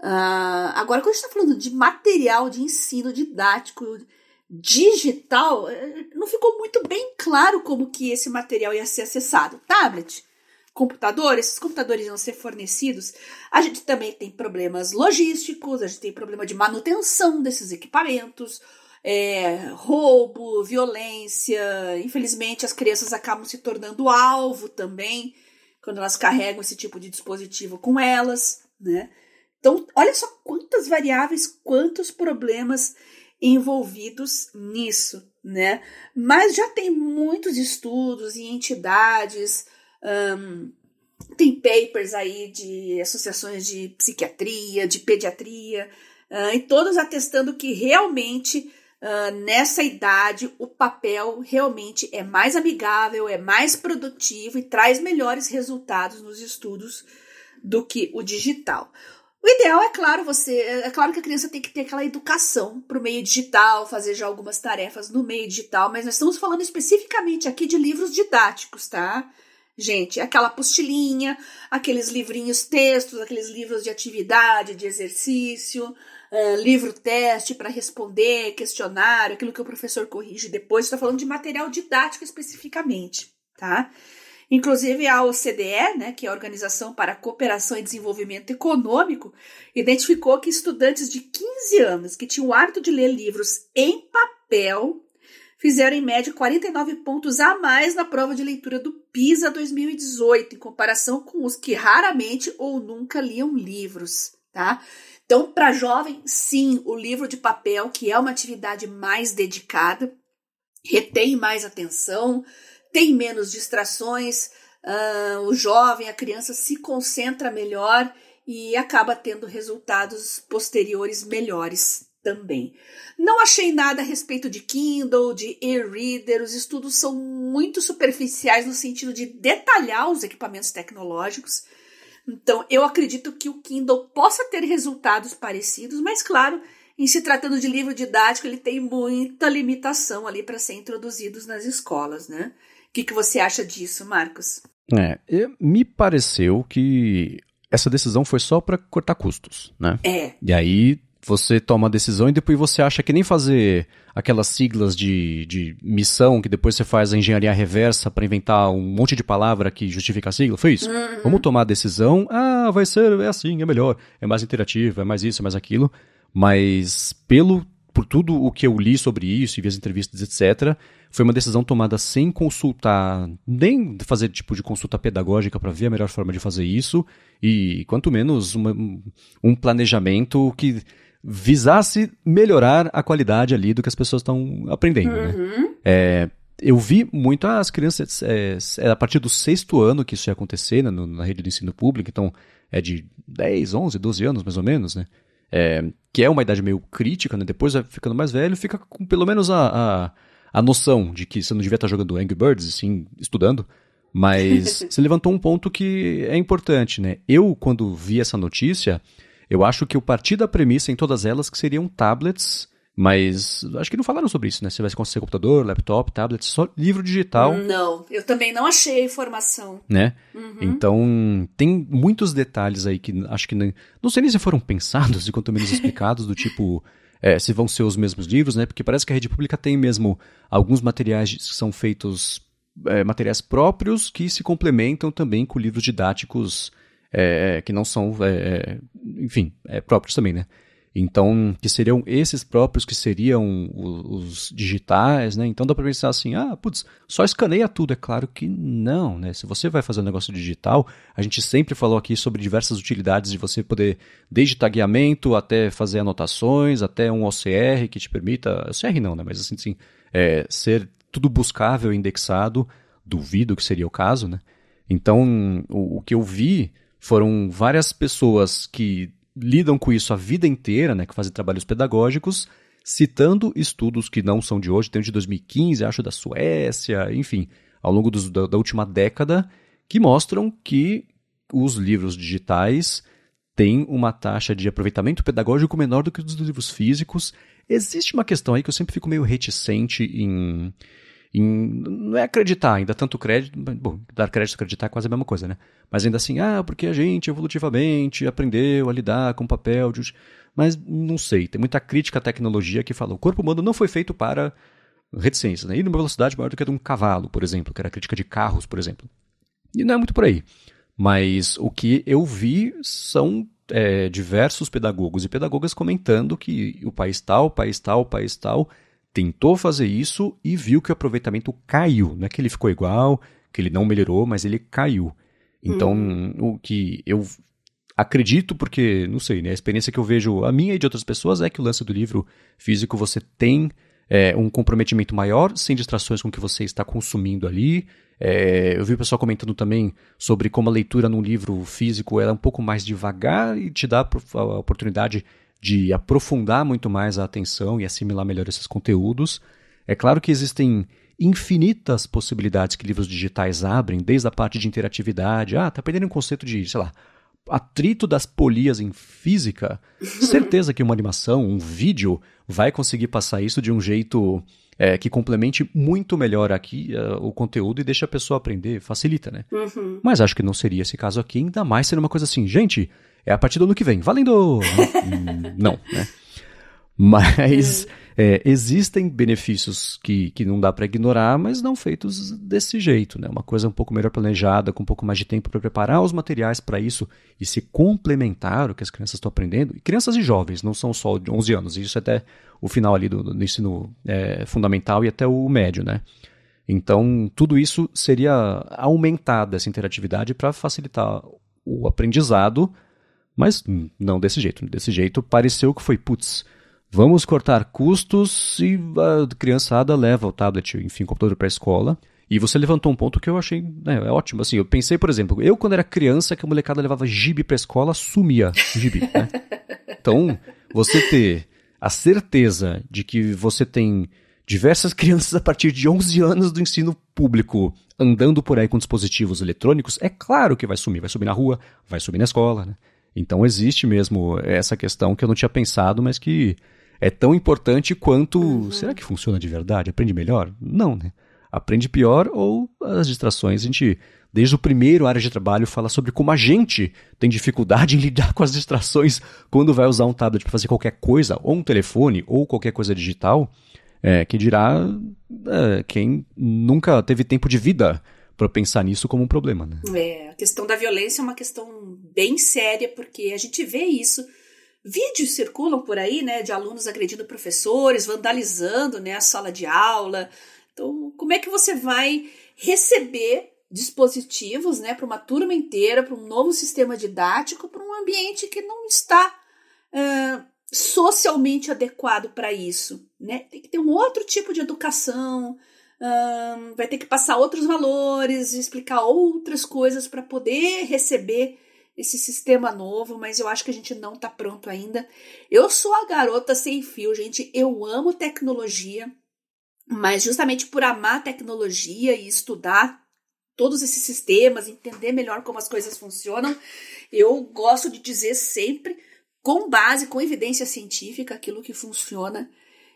Uh, agora, quando a gente está falando de material de ensino didático digital, eh, não ficou muito bem claro como que esse material ia ser acessado. Tablet, computador, esses computadores iam ser fornecidos. A gente também tem problemas logísticos, a gente tem problema de manutenção desses equipamentos é, roubo, violência. Infelizmente, as crianças acabam se tornando alvo também quando elas carregam esse tipo de dispositivo com elas, né? Então, olha só quantas variáveis, quantos problemas envolvidos nisso, né? Mas já tem muitos estudos e entidades, um, tem papers aí de associações de psiquiatria, de pediatria, uh, e todos atestando que realmente Uh, nessa idade, o papel realmente é mais amigável, é mais produtivo e traz melhores resultados nos estudos do que o digital. O ideal é claro, você é claro que a criança tem que ter aquela educação para o meio digital, fazer já algumas tarefas no meio digital, mas nós estamos falando especificamente aqui de livros didáticos, tá? Gente, aquela apostilinha, aqueles livrinhos textos, aqueles livros de atividade, de exercício, uh, livro-teste para responder, questionário, aquilo que o professor corrige depois. Estou falando de material didático especificamente, tá? Inclusive a OCDE, né, que é a Organização para a Cooperação e Desenvolvimento Econômico, identificou que estudantes de 15 anos que tinham o hábito de ler livros em papel fizeram em média 49 pontos a mais na prova de leitura do PISA 2018, em comparação com os que raramente ou nunca liam livros, tá? Então, para jovem, sim, o livro de papel, que é uma atividade mais dedicada, retém mais atenção, tem menos distrações, uh, o jovem, a criança se concentra melhor e acaba tendo resultados posteriores melhores também. Não achei nada a respeito de Kindle, de e-reader, os estudos são muito superficiais no sentido de detalhar os equipamentos tecnológicos. Então, eu acredito que o Kindle possa ter resultados parecidos, mas claro, em se tratando de livro didático, ele tem muita limitação ali para ser introduzidos nas escolas, né? O que, que você acha disso, Marcos? É, me pareceu que essa decisão foi só para cortar custos, né? É. E aí você toma a decisão e depois você acha que nem fazer aquelas siglas de, de missão que depois você faz a engenharia reversa para inventar um monte de palavra que justifica a sigla. Foi isso. Uhum. Vamos tomar a decisão. Ah, vai ser, é assim, é melhor, é mais interativo, é mais isso, é mais aquilo. Mas pelo por tudo o que eu li sobre isso e vi as entrevistas, etc., foi uma decisão tomada sem consultar, nem fazer tipo de consulta pedagógica para ver a melhor forma de fazer isso, e quanto menos uma, um planejamento que visasse melhorar a qualidade ali do que as pessoas estão aprendendo, né? uhum. né? É, eu vi muito as crianças, é, é, a partir do sexto ano que isso ia acontecer né, no, na rede do ensino público, então é de 10, 11, 12 anos mais ou menos, né? É, que é uma idade meio crítica, né? Depois, ficando mais velho, fica com pelo menos a, a, a noção de que você não devia estar jogando Angry Birds, sim, estudando. Mas você levantou um ponto que é importante, né? Eu, quando vi essa notícia, eu acho que eu parti da premissa em todas elas que seriam tablets, mas acho que não falaram sobre isso, né? Se vai ser computador, laptop, tablet, só livro digital. Não, eu também não achei a informação. Né? Uhum. Então, tem muitos detalhes aí que acho que não, não sei nem se foram pensados e quanto menos explicados, do tipo. É, se vão ser os mesmos livros, né? Porque parece que a rede pública tem mesmo alguns materiais que são feitos é, materiais próprios que se complementam também com livros didáticos é, que não são, é, é, enfim, é, próprios também, né? Então, que seriam esses próprios que seriam os, os digitais, né? Então dá para pensar assim, ah, putz, só escaneia tudo. É claro que não, né? Se você vai fazer um negócio digital, a gente sempre falou aqui sobre diversas utilidades de você poder, desde tagueamento até fazer anotações, até um OCR que te permita, OCR não, né? Mas assim, assim é, ser tudo buscável indexado, duvido que seria o caso, né? Então, o, o que eu vi foram várias pessoas que lidam com isso a vida inteira, né, que fazem trabalhos pedagógicos, citando estudos que não são de hoje, tem de 2015, acho da Suécia, enfim, ao longo dos, da, da última década, que mostram que os livros digitais têm uma taxa de aproveitamento pedagógico menor do que os livros físicos. Existe uma questão aí que eu sempre fico meio reticente em em, não é acreditar, ainda tanto crédito, bom, dar crédito acreditar é quase a mesma coisa, né? Mas ainda assim, ah, porque a gente evolutivamente aprendeu a lidar com papel, de... mas não sei, tem muita crítica à tecnologia que fala, o corpo humano não foi feito para reticências, né? Ir numa velocidade maior do que a de um cavalo, por exemplo, que era a crítica de carros, por exemplo. E não é muito por aí. Mas o que eu vi são é, diversos pedagogos e pedagogas comentando que o país tal, país tal, país tal tentou fazer isso e viu que o aproveitamento caiu. Não é que ele ficou igual, que ele não melhorou, mas ele caiu. Então, hum. o que eu acredito, porque, não sei, né, a experiência que eu vejo, a minha e de outras pessoas, é que o lance do livro físico você tem é, um comprometimento maior, sem distrações com o que você está consumindo ali. É, eu vi o pessoal comentando também sobre como a leitura num livro físico é um pouco mais devagar e te dá a oportunidade de aprofundar muito mais a atenção e assimilar melhor esses conteúdos. É claro que existem infinitas possibilidades que livros digitais abrem, desde a parte de interatividade. Ah, tá perdendo um conceito de, sei lá, atrito das polias em física. Certeza que uma animação, um vídeo, vai conseguir passar isso de um jeito é, que complemente muito melhor aqui uh, o conteúdo e deixa a pessoa aprender, facilita, né? Uhum. Mas acho que não seria esse caso aqui, ainda mais sendo uma coisa assim, gente, é a partir do ano que vem. Valendo! não, né? Mas é, existem benefícios que, que não dá para ignorar, mas não feitos desse jeito, né? Uma coisa um pouco melhor planejada, com um pouco mais de tempo para preparar os materiais para isso e se complementar o que as crianças estão aprendendo. E crianças e jovens, não são só de 11 anos, isso é até o final ali do, do ensino é, fundamental e até o médio, né? Então, tudo isso seria aumentar essa interatividade para facilitar o aprendizado mas não desse jeito. Desse jeito pareceu que foi, putz, vamos cortar custos e a criançada leva o tablet, enfim, o computador para a escola. E você levantou um ponto que eu achei né, é ótimo. Assim, eu pensei, por exemplo, eu quando era criança, que a molecada levava gibi para a escola, sumia gibi. Né? Então, você ter a certeza de que você tem diversas crianças a partir de 11 anos do ensino público andando por aí com dispositivos eletrônicos, é claro que vai sumir. Vai subir na rua, vai subir na escola, né? Então existe mesmo essa questão que eu não tinha pensado, mas que é tão importante quanto. Uhum. Será que funciona de verdade? Aprende melhor? Não, né? Aprende pior ou as distrações. A gente, desde o primeiro área de trabalho, fala sobre como a gente tem dificuldade em lidar com as distrações quando vai usar um tablet para fazer qualquer coisa, ou um telefone, ou qualquer coisa digital. É, que dirá é, quem nunca teve tempo de vida para pensar nisso como um problema. Né? É, a questão da violência é uma questão bem séria, porque a gente vê isso. Vídeos circulam por aí, né, de alunos agredindo professores, vandalizando, né, a sala de aula. Então, como é que você vai receber dispositivos, né, para uma turma inteira, para um novo sistema didático, para um ambiente que não está uh, socialmente adequado para isso, né? Tem que ter um outro tipo de educação, um, vai ter que passar outros valores, explicar outras coisas para poder receber esse sistema novo, mas eu acho que a gente não está pronto ainda. Eu sou a garota sem fio, gente. Eu amo tecnologia, mas justamente por amar tecnologia e estudar todos esses sistemas, entender melhor como as coisas funcionam, eu gosto de dizer sempre, com base, com evidência científica, aquilo que funciona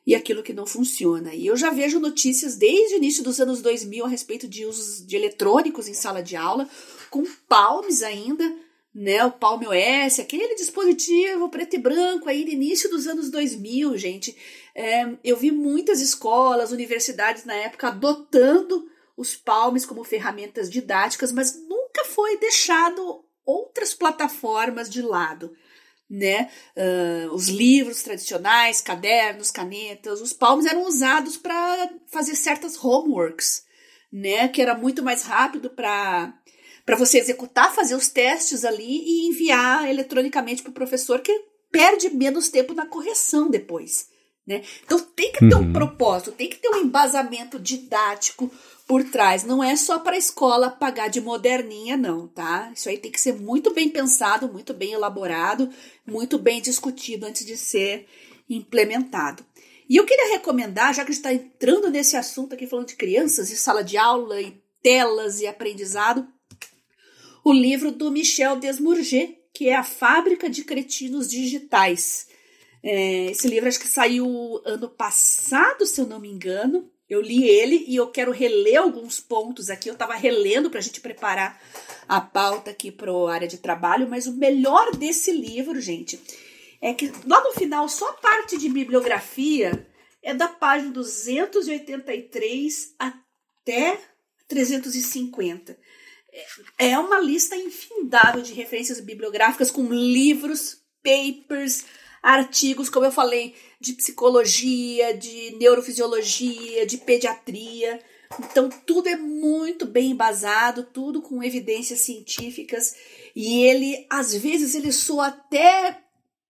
e aquilo que não funciona. E eu já vejo notícias desde o início dos anos 2000 a respeito de usos de eletrônicos em sala de aula, com palmes ainda, né? O Palm OS, aquele dispositivo preto e branco aí no início dos anos 2000, gente. É, eu vi muitas escolas, universidades na época adotando os palmes como ferramentas didáticas, mas nunca foi deixado outras plataformas de lado. Né? Uh, os livros tradicionais, cadernos, canetas, os palmos eram usados para fazer certas homeworks, né? Que era muito mais rápido para para você executar, fazer os testes ali e enviar eletronicamente para o professor que perde menos tempo na correção depois. Né? Então tem que ter um uhum. propósito, tem que ter um embasamento didático por trás. Não é só para a escola pagar de moderninha, não, tá? Isso aí tem que ser muito bem pensado, muito bem elaborado, muito bem discutido antes de ser implementado. E eu queria recomendar, já que a gente está entrando nesse assunto aqui falando de crianças e sala de aula e telas e aprendizado, o livro do Michel Desmourget, que é A Fábrica de Cretinos Digitais. É, esse livro acho que saiu ano passado, se eu não me engano. Eu li ele e eu quero reler alguns pontos aqui. Eu estava relendo para a gente preparar a pauta aqui para a área de trabalho, mas o melhor desse livro, gente, é que lá no final, só a parte de bibliografia é da página 283 até 350. É, é uma lista infindável de referências bibliográficas com livros, papers, artigos, como eu falei, de psicologia, de neurofisiologia, de pediatria. Então, tudo é muito bem embasado, tudo com evidências científicas. E ele, às vezes, ele soa até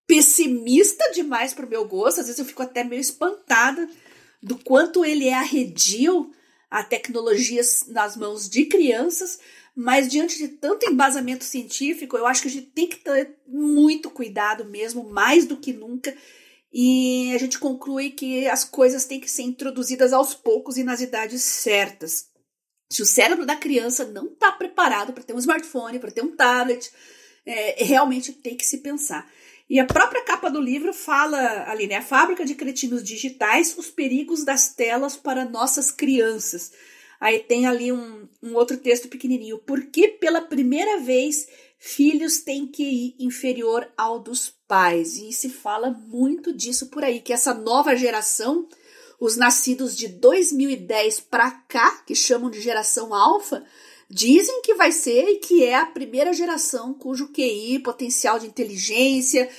pessimista demais para o meu gosto. Às vezes eu fico até meio espantada do quanto ele é arredio a tecnologias nas mãos de crianças, mas diante de tanto embasamento científico, eu acho que a gente tem que ter muito cuidado mesmo, mais do que nunca. E a gente conclui que as coisas têm que ser introduzidas aos poucos e nas idades certas. Se o cérebro da criança não está preparado para ter um smartphone, para ter um tablet, é, realmente tem que se pensar. E a própria capa do livro fala ali, né? A fábrica de cretinos digitais, os perigos das telas para nossas crianças. Aí tem ali um, um outro texto pequenininho. Por que pela primeira vez filhos têm que ir inferior ao dos pais? E se fala muito disso por aí, que essa nova geração, os nascidos de 2010 para cá, que chamam de geração alfa, dizem que vai ser e que é a primeira geração cujo QI, potencial de inteligência,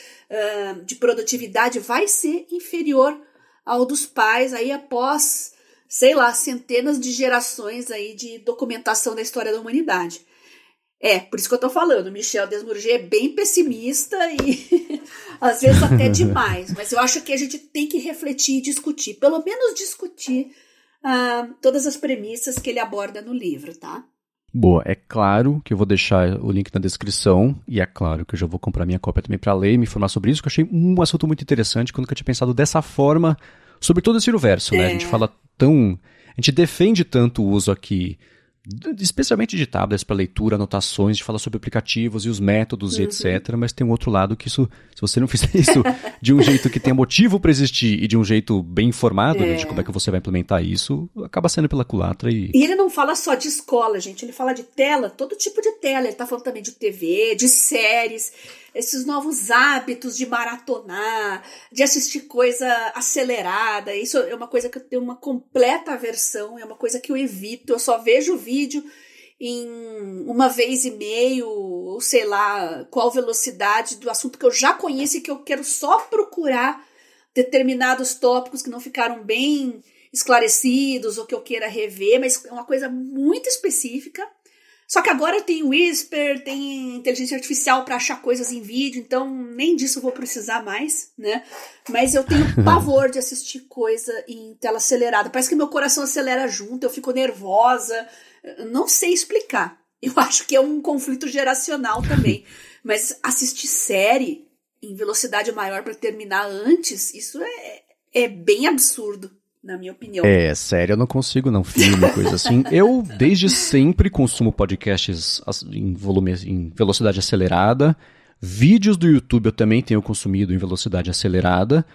de produtividade, vai ser inferior ao dos pais aí após sei lá, centenas de gerações aí de documentação da história da humanidade. É, por isso que eu tô falando, Michel Desmourget é bem pessimista e às vezes até demais, mas eu acho que a gente tem que refletir e discutir, pelo menos discutir uh, todas as premissas que ele aborda no livro, tá? Boa, é claro que eu vou deixar o link na descrição e é claro que eu já vou comprar minha cópia também para ler e me informar sobre isso, que eu achei um assunto muito interessante quando eu tinha pensado dessa forma sobre todo esse universo, é. né? A gente é. fala tão. A gente defende tanto o uso aqui especialmente de tablets para leitura, anotações, de falar sobre aplicativos e os métodos uhum. e etc. Mas tem um outro lado que isso, se você não fizer isso de um jeito que tenha motivo para existir e de um jeito bem informado é. né, de como é que você vai implementar isso, acaba sendo pela culatra e... E ele não fala só de escola, gente, ele fala de tela, todo tipo de tela, ele tá falando também de TV, de séries, esses novos hábitos de maratonar, de assistir coisa acelerada. Isso é uma coisa que eu tenho uma completa aversão, é uma coisa que eu evito. Eu só vejo o vídeo em uma vez e meio, ou sei lá, qual velocidade do assunto que eu já conheço e que eu quero só procurar determinados tópicos que não ficaram bem esclarecidos ou que eu queira rever, mas é uma coisa muito específica. Só que agora tem Whisper, tem inteligência artificial para achar coisas em vídeo, então nem disso eu vou precisar mais, né? Mas eu tenho pavor de assistir coisa em tela acelerada. Parece que meu coração acelera junto, eu fico nervosa. Não sei explicar. Eu acho que é um conflito geracional também. Mas assistir série em velocidade maior para terminar antes, isso é, é bem absurdo na minha opinião. É, sério, eu não consigo não, filme, coisa assim. Eu, desde sempre, consumo podcasts em volume, em velocidade acelerada. Vídeos do YouTube eu também tenho consumido em velocidade acelerada,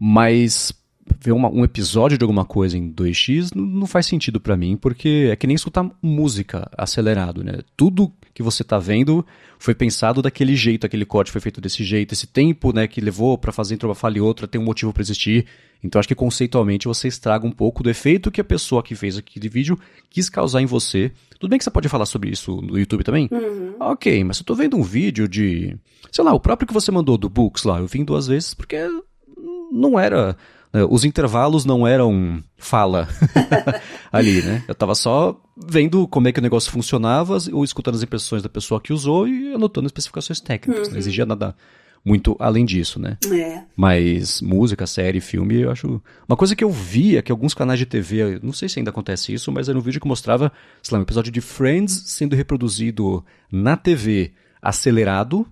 mas ver uma, um episódio de alguma coisa em 2x não, não faz sentido para mim, porque é que nem escutar música acelerado, né? Tudo que você tá vendo foi pensado daquele jeito, aquele corte foi feito desse jeito, esse tempo, né, que levou para fazer entre uma falha e outra tem um motivo para existir. Então acho que conceitualmente você estraga um pouco do efeito que a pessoa que fez aquele vídeo quis causar em você. Tudo bem que você pode falar sobre isso no YouTube também? Uhum. Ok, mas eu tô vendo um vídeo de, sei lá, o próprio que você mandou do Books lá, eu vim duas vezes porque não era os intervalos não eram fala ali, né? Eu tava só vendo como é que o negócio funcionava, ou escutando as impressões da pessoa que usou e anotando especificações técnicas. Uhum. Não exigia nada muito além disso, né? É. Mas música, série, filme, eu acho. Uma coisa que eu via que alguns canais de TV, não sei se ainda acontece isso, mas era um vídeo que mostrava, sei lá, um episódio de Friends sendo reproduzido na TV acelerado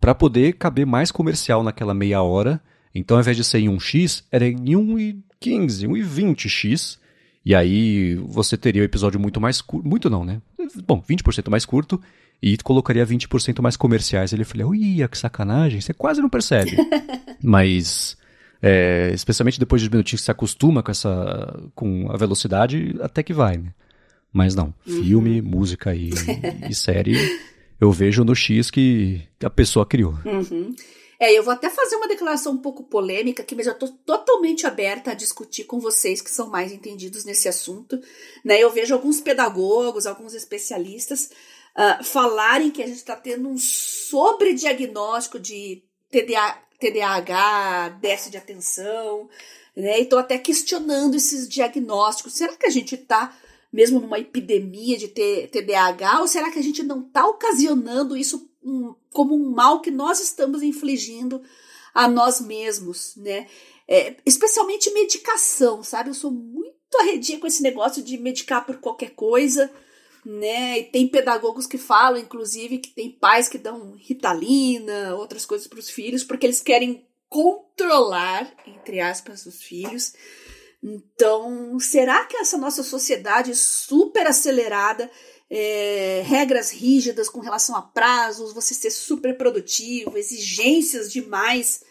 para poder caber mais comercial naquela meia hora então, ao invés de ser em 1x, era em 1,15, 1,20x. E aí você teria o episódio muito mais curto. Muito não, né? Bom, 20% mais curto. E colocaria 20% mais comerciais. Ele falou, ui, que sacanagem. Você quase não percebe. Mas, é, especialmente depois de minutinhos que se acostuma com, essa, com a velocidade, até que vai, né? Mas não. Uhum. Filme, música e, e série, eu vejo no X que a pessoa criou. Uhum. É, eu vou até fazer uma declaração um pouco polêmica aqui, mas eu estou totalmente aberta a discutir com vocês que são mais entendidos nesse assunto. Né? Eu vejo alguns pedagogos, alguns especialistas uh, falarem que a gente está tendo um sobrediagnóstico de TDA, TDAH, déficit de atenção, né? E estou até questionando esses diagnósticos. Será que a gente está mesmo numa epidemia de TDAH ou será que a gente não está ocasionando isso um, como um mal que nós estamos infligindo a nós mesmos, né? É, especialmente medicação, sabe? Eu sou muito arredia com esse negócio de medicar por qualquer coisa, né? E tem pedagogos que falam, inclusive, que tem pais que dão ritalina, outras coisas para os filhos, porque eles querem controlar, entre aspas, os filhos. Então, será que essa nossa sociedade super acelerada é, regras rígidas com relação a prazos, você ser super produtivo, exigências demais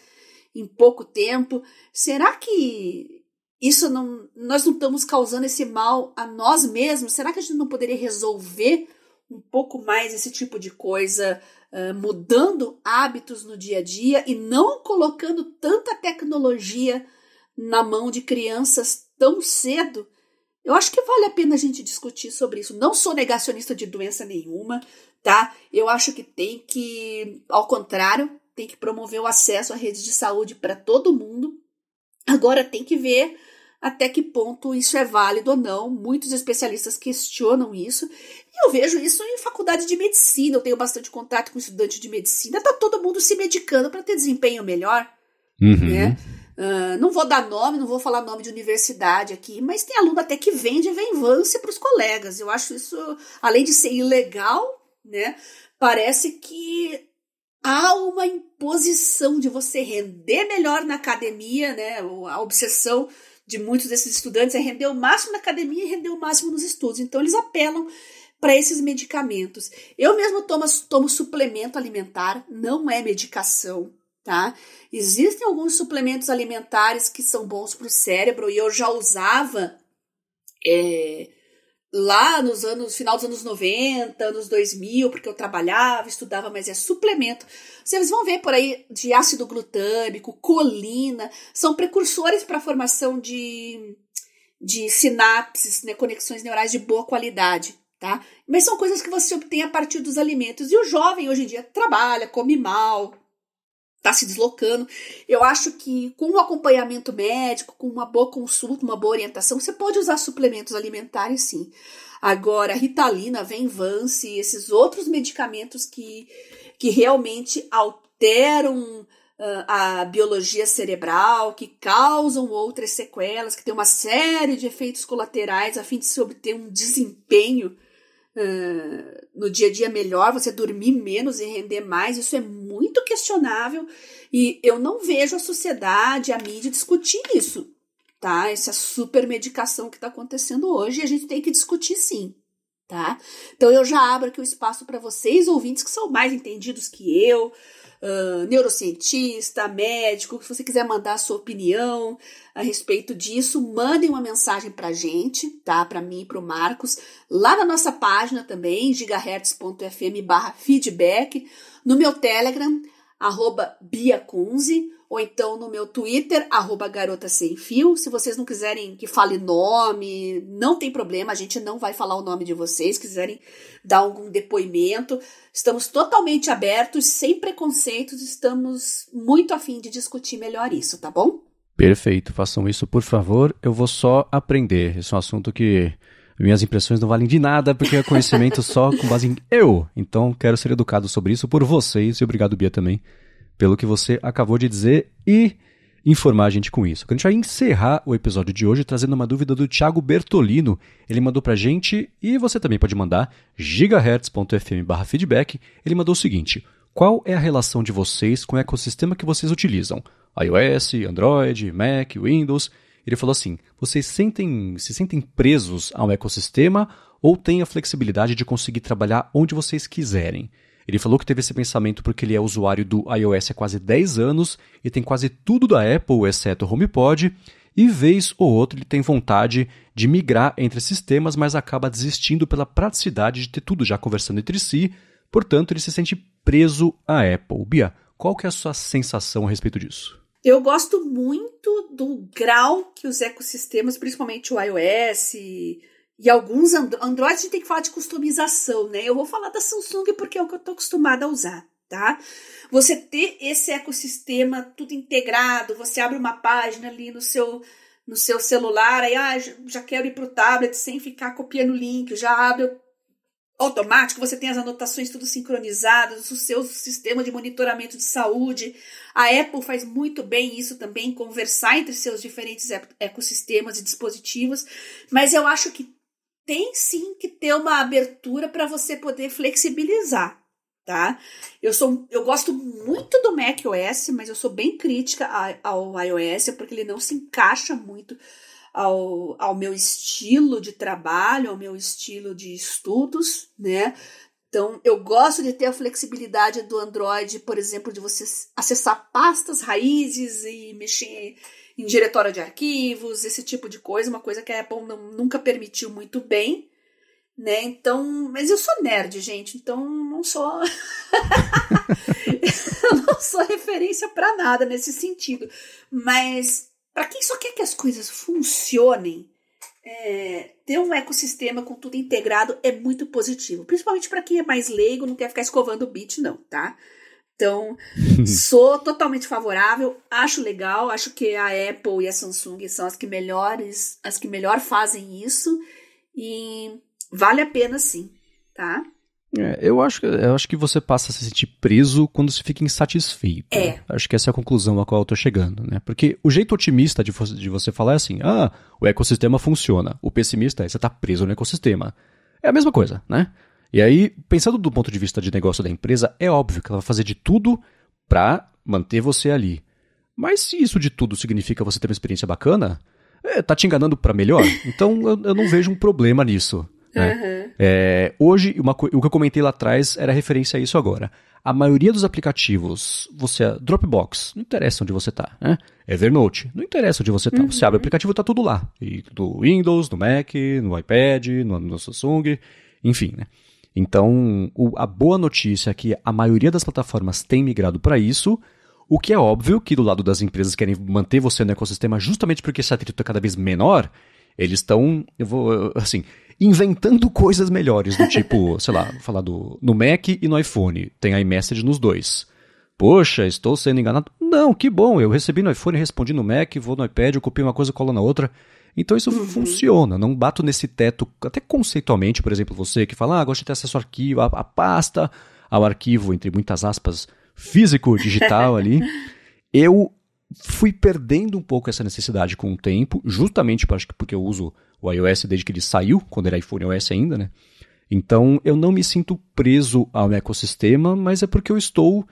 em pouco tempo. Será que isso não. Nós não estamos causando esse mal a nós mesmos? Será que a gente não poderia resolver um pouco mais esse tipo de coisa, uh, mudando hábitos no dia a dia e não colocando tanta tecnologia na mão de crianças tão cedo? Eu acho que vale a pena a gente discutir sobre isso. Não sou negacionista de doença nenhuma, tá? Eu acho que tem que, ao contrário, tem que promover o acesso à rede de saúde para todo mundo. Agora tem que ver até que ponto isso é válido ou não. Muitos especialistas questionam isso. E eu vejo isso em faculdade de medicina. Eu tenho bastante contato com estudantes de medicina. Tá todo mundo se medicando para ter desempenho melhor, uhum. né? Uh, não vou dar nome, não vou falar nome de universidade aqui, mas tem aluno até que vende venvância para os colegas. Eu acho isso, além de ser ilegal, né? Parece que há uma imposição de você render melhor na academia, né? A obsessão de muitos desses estudantes é render o máximo na academia e render o máximo nos estudos. Então eles apelam para esses medicamentos. Eu mesmo tomo, tomo suplemento alimentar, não é medicação, tá? Existem alguns suplementos alimentares que são bons para o cérebro e eu já usava é, lá nos anos, final dos anos 90, anos 2000, porque eu trabalhava, estudava, mas é suplemento. Vocês vão ver por aí de ácido glutâmico, colina, são precursores para a formação de, de sinapses, né, conexões neurais de boa qualidade. Tá? Mas são coisas que você obtém a partir dos alimentos. E o jovem hoje em dia trabalha, come mal, está se deslocando. Eu acho que com o um acompanhamento médico, com uma boa consulta, uma boa orientação, você pode usar suplementos alimentares sim. Agora, Ritalina, Venvance, esses outros medicamentos que, que realmente alteram uh, a biologia cerebral, que causam outras sequelas, que tem uma série de efeitos colaterais a fim de se obter um desempenho uh, no dia a dia melhor, você dormir menos e render mais, isso é muito questionável e eu não vejo a sociedade, a mídia discutir isso, tá? Essa super medicação que está acontecendo hoje a gente tem que discutir sim, tá? Então eu já abro aqui o espaço para vocês, ouvintes que são mais entendidos que eu, neurocientista, médico, se você quiser mandar a sua opinião a respeito disso, mandem uma mensagem pra gente, tá? Pra mim e pro Marcos, lá na nossa página também, gigahertz.fm barra feedback, no meu Telegram, arroba biacunze, ou então no meu Twitter, arroba garota sem fio. Se vocês não quiserem que fale nome, não tem problema, a gente não vai falar o nome de vocês, quiserem dar algum depoimento. Estamos totalmente abertos, sem preconceitos, estamos muito afim de discutir melhor isso, tá bom? Perfeito, façam isso por favor. Eu vou só aprender. Esse é um assunto que minhas impressões não valem de nada, porque é conhecimento só com base em eu. Então, quero ser educado sobre isso por vocês e obrigado, Bia, também pelo que você acabou de dizer e informar a gente com isso. A gente vai encerrar o episódio de hoje trazendo uma dúvida do Thiago Bertolino. Ele mandou pra gente e você também pode mandar gigahertz.fm feedback. Ele mandou o seguinte: qual é a relação de vocês com o ecossistema que vocês utilizam? iOS, Android, Mac, Windows? Ele falou assim: vocês sentem, se sentem presos ao ecossistema ou têm a flexibilidade de conseguir trabalhar onde vocês quiserem? Ele falou que teve esse pensamento porque ele é usuário do iOS há quase 10 anos e tem quase tudo da Apple, exceto o HomePod, e vez ou outra ele tem vontade de migrar entre sistemas, mas acaba desistindo pela praticidade de ter tudo já conversando entre si, portanto ele se sente preso à Apple. Bia, qual que é a sua sensação a respeito disso? Eu gosto muito do grau que os ecossistemas, principalmente o iOS, e alguns Android a gente tem que falar de customização, né? Eu vou falar da Samsung porque é o que eu tô acostumada a usar, tá? Você ter esse ecossistema tudo integrado, você abre uma página ali no seu no seu celular, aí ah, já quero ir para o tablet sem ficar copiando o link, já abre automático, você tem as anotações tudo sincronizadas, o seu sistema de monitoramento de saúde. A Apple faz muito bem isso também, conversar entre seus diferentes ecossistemas e dispositivos, mas eu acho que tem sim que ter uma abertura para você poder flexibilizar, tá? Eu sou, eu gosto muito do Mac OS, mas eu sou bem crítica ao iOS porque ele não se encaixa muito ao, ao meu estilo de trabalho, ao meu estilo de estudos, né? Então, eu gosto de ter a flexibilidade do Android, por exemplo, de você acessar pastas, raízes e mexer em diretório de arquivos, esse tipo de coisa, uma coisa que a Apple não, nunca permitiu muito bem, né? Então, mas eu sou nerd, gente, então não sou eu não sou referência para nada nesse sentido. Mas para quem só quer que as coisas funcionem, é, ter um ecossistema com tudo integrado é muito positivo, principalmente para quem é mais leigo, não quer ficar escovando o bit, não, tá? Então, sou totalmente favorável, acho legal, acho que a Apple e a Samsung são as que melhores, as que melhor fazem isso e vale a pena sim, tá? É, eu, acho, eu acho que você passa a se sentir preso quando se fica insatisfeito. É. Acho que essa é a conclusão a qual eu tô chegando, né? Porque o jeito otimista de, de você falar é assim, ah, o ecossistema funciona. O pessimista é você tá preso no ecossistema. É a mesma coisa, né? E aí, pensando do ponto de vista de negócio da empresa, é óbvio que ela vai fazer de tudo para manter você ali. Mas se isso de tudo significa você ter uma experiência bacana, é, tá te enganando para melhor. Então eu, eu, não vejo um problema nisso. Né? Uhum. É, hoje, uma, o que eu comentei lá atrás era referência a isso agora. A maioria dos aplicativos, você Dropbox, não interessa onde você está, né? Evernote, não interessa onde você está. Uhum. Você abre o aplicativo, está tudo lá. E do Windows, no Mac, no iPad, no, no Samsung, enfim, né? Então, o, a boa notícia é que a maioria das plataformas tem migrado para isso, o que é óbvio que do lado das empresas que querem manter você no ecossistema justamente porque esse atrito é cada vez menor, eles estão, eu vou, assim, inventando coisas melhores, do tipo, sei lá, falar do, no Mac e no iPhone, tem iMessage nos dois. Poxa, estou sendo enganado. Não, que bom, eu recebi no iPhone, respondi no Mac, vou no iPad, eu copiei uma coisa, colo na outra. Então isso uhum. funciona, não bato nesse teto, até conceitualmente, por exemplo, você que fala, ah, gosto de ter acesso ao arquivo, a, a pasta, ao arquivo, entre muitas aspas, físico, digital ali. Eu fui perdendo um pouco essa necessidade com o tempo, justamente porque eu uso o iOS desde que ele saiu, quando era iPhone OS ainda, né? Então eu não me sinto preso ao ecossistema, mas é porque eu estou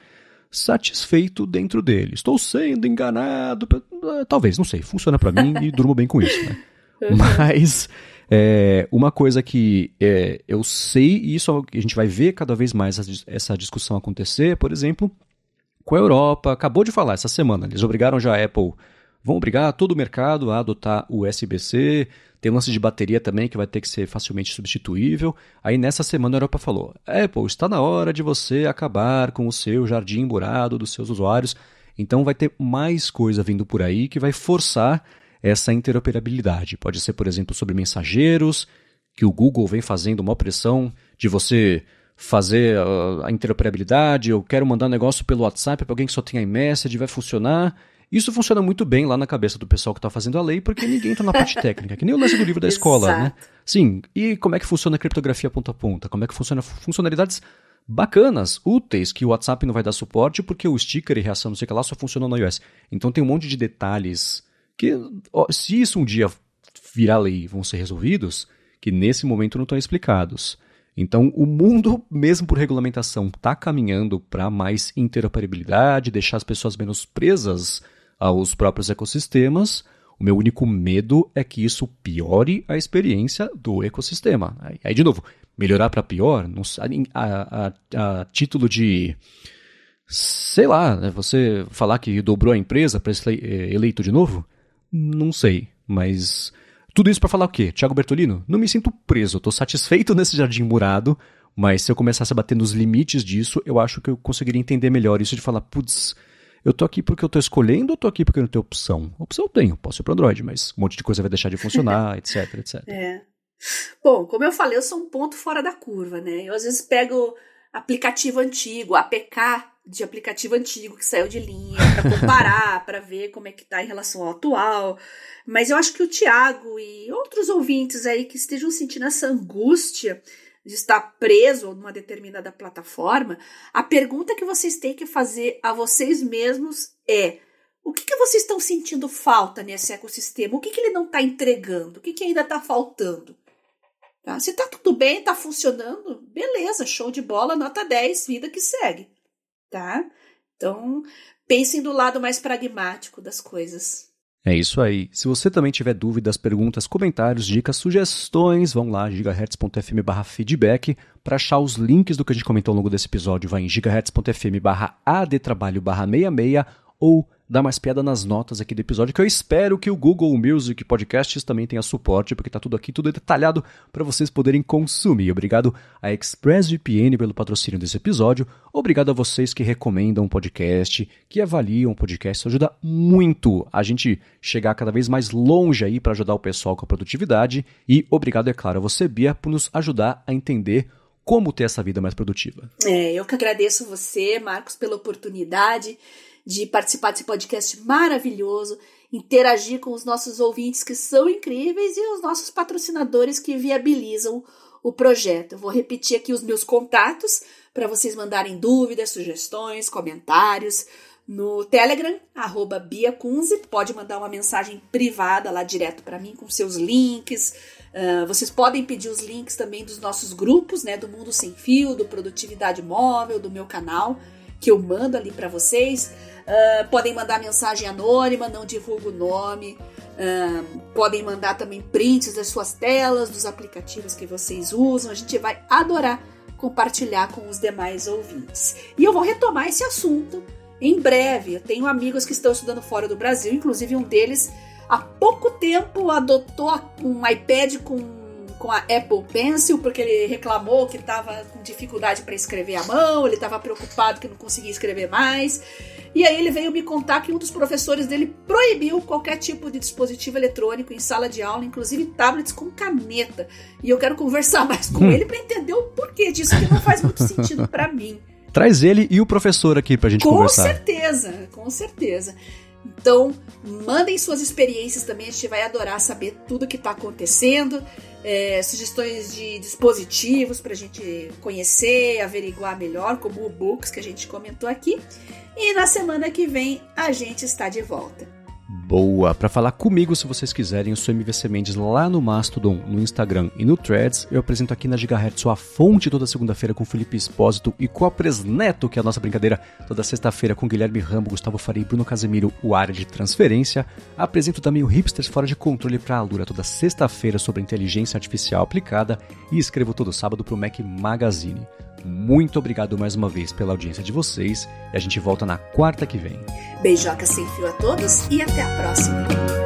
satisfeito dentro dele. Estou sendo enganado. Eh, talvez, não sei. Funciona para mim e durmo bem com isso. Né? Uhum. Mas é, uma coisa que é, eu sei, e isso a gente vai ver cada vez mais essa discussão acontecer, por exemplo, com a Europa. Acabou de falar essa semana. Eles obrigaram já a Apple, vão obrigar todo o mercado a adotar o USB-C. Tem um lance de bateria também que vai ter que ser facilmente substituível. Aí nessa semana a Europa falou: Apple, está na hora de você acabar com o seu jardim burado dos seus usuários. Então vai ter mais coisa vindo por aí que vai forçar essa interoperabilidade. Pode ser, por exemplo, sobre mensageiros, que o Google vem fazendo uma pressão de você fazer a interoperabilidade, eu quero mandar um negócio pelo WhatsApp para alguém que só tem iMessage, vai funcionar. Isso funciona muito bem lá na cabeça do pessoal que está fazendo a lei, porque ninguém está na parte técnica, que nem o lance do livro da escola, né? Sim, e como é que funciona a criptografia ponta a ponta? Como é que funciona funcionalidades bacanas, úteis, que o WhatsApp não vai dar suporte porque o sticker e reação não sei o que lá só funciona no iOS. Então tem um monte de detalhes que, se isso um dia virar lei vão ser resolvidos, que nesse momento não estão explicados. Então, o mundo, mesmo por regulamentação, está caminhando para mais interoperabilidade, deixar as pessoas menos presas aos próprios ecossistemas. O meu único medo é que isso piore a experiência do ecossistema. Aí, de novo, melhorar para pior, não, a, a, a, título de. Sei lá, né, você falar que dobrou a empresa para ser eh, eleito de novo? Não sei, mas tudo isso para falar o quê? Tiago Bertolino? Não me sinto preso, estou satisfeito nesse jardim murado, mas se eu começasse a bater nos limites disso, eu acho que eu conseguiria entender melhor isso de falar, putz, eu tô aqui porque eu tô escolhendo ou tô aqui porque eu não tenho opção? Opção eu tenho, posso ir para Android, mas um monte de coisa vai deixar de funcionar, etc, etc. É. Bom, como eu falei, eu sou um ponto fora da curva, né? Eu às vezes pego aplicativo antigo, APK de aplicativo antigo que saiu de linha, para comparar, para ver como é que tá em relação ao atual. Mas eu acho que o Tiago e outros ouvintes aí que estejam sentindo essa angústia de estar preso numa determinada plataforma, a pergunta que vocês têm que fazer a vocês mesmos é: o que, que vocês estão sentindo falta nesse ecossistema? O que, que ele não está entregando? O que, que ainda está faltando? Tá? Se está tudo bem, está funcionando, beleza, show de bola, nota 10, vida que segue tá? Então, pensem do lado mais pragmático das coisas. É isso aí. Se você também tiver dúvidas, perguntas, comentários, dicas, sugestões, vão lá, gigahertz.fm feedback. Para achar os links do que a gente comentou ao longo desse episódio, vai em gigahertz.fm barra adtrabalho barra 66 ou dar mais piada nas notas aqui do episódio, que eu espero que o Google Music Podcasts também tenha suporte, porque tá tudo aqui, tudo detalhado para vocês poderem consumir. Obrigado a ExpressVPN pelo patrocínio desse episódio. Obrigado a vocês que recomendam o podcast, que avaliam o podcast. Isso ajuda muito a gente chegar cada vez mais longe aí para ajudar o pessoal com a produtividade. E obrigado, é claro, a você, Bia, por nos ajudar a entender como ter essa vida mais produtiva. É, eu que agradeço você, Marcos, pela oportunidade de participar desse podcast maravilhoso, interagir com os nossos ouvintes que são incríveis e os nossos patrocinadores que viabilizam o projeto. Eu vou repetir aqui os meus contatos para vocês mandarem dúvidas, sugestões, comentários no Telegram, arroba Bia Kunze, pode mandar uma mensagem privada lá direto para mim com seus links. Uh, vocês podem pedir os links também dos nossos grupos, né, do Mundo Sem Fio, do Produtividade Móvel, do meu canal, que eu mando ali para vocês. Uh, podem mandar mensagem anônima, não divulgo o nome. Uh, podem mandar também prints das suas telas, dos aplicativos que vocês usam. A gente vai adorar compartilhar com os demais ouvintes. E eu vou retomar esse assunto em breve. Eu tenho amigos que estão estudando fora do Brasil, inclusive um deles há pouco tempo adotou um iPad com com a Apple Pencil, porque ele reclamou que estava com dificuldade para escrever à mão, ele estava preocupado que não conseguia escrever mais. E aí ele veio me contar que um dos professores dele proibiu qualquer tipo de dispositivo eletrônico em sala de aula, inclusive tablets com caneta. E eu quero conversar mais com hum. ele para entender o porquê disso, que não faz muito sentido para mim. Traz ele e o professor aqui pra gente com conversar. Com certeza, com certeza. Então, mandem suas experiências também, a gente vai adorar saber tudo que está acontecendo é, sugestões de dispositivos para a gente conhecer, averiguar melhor, como o Books que a gente comentou aqui. E na semana que vem a gente está de volta. Boa! Para falar comigo, se vocês quiserem, eu sou MVC Mendes lá no Mastodon, no Instagram e no Threads. Eu apresento aqui na Gigahertz sua fonte toda segunda-feira com Felipe Espósito e com a Presneto, que é a nossa brincadeira, toda sexta-feira com Guilherme Rambo, Gustavo Faria e Bruno Casemiro, o área de transferência. Apresento também o Hipsters Fora de Controle para a Lura toda sexta-feira sobre inteligência artificial aplicada e escrevo todo sábado para o Mac Magazine. Muito obrigado mais uma vez pela audiência de vocês e a gente volta na quarta que vem. Beijoca sem fio a todos e até a próxima.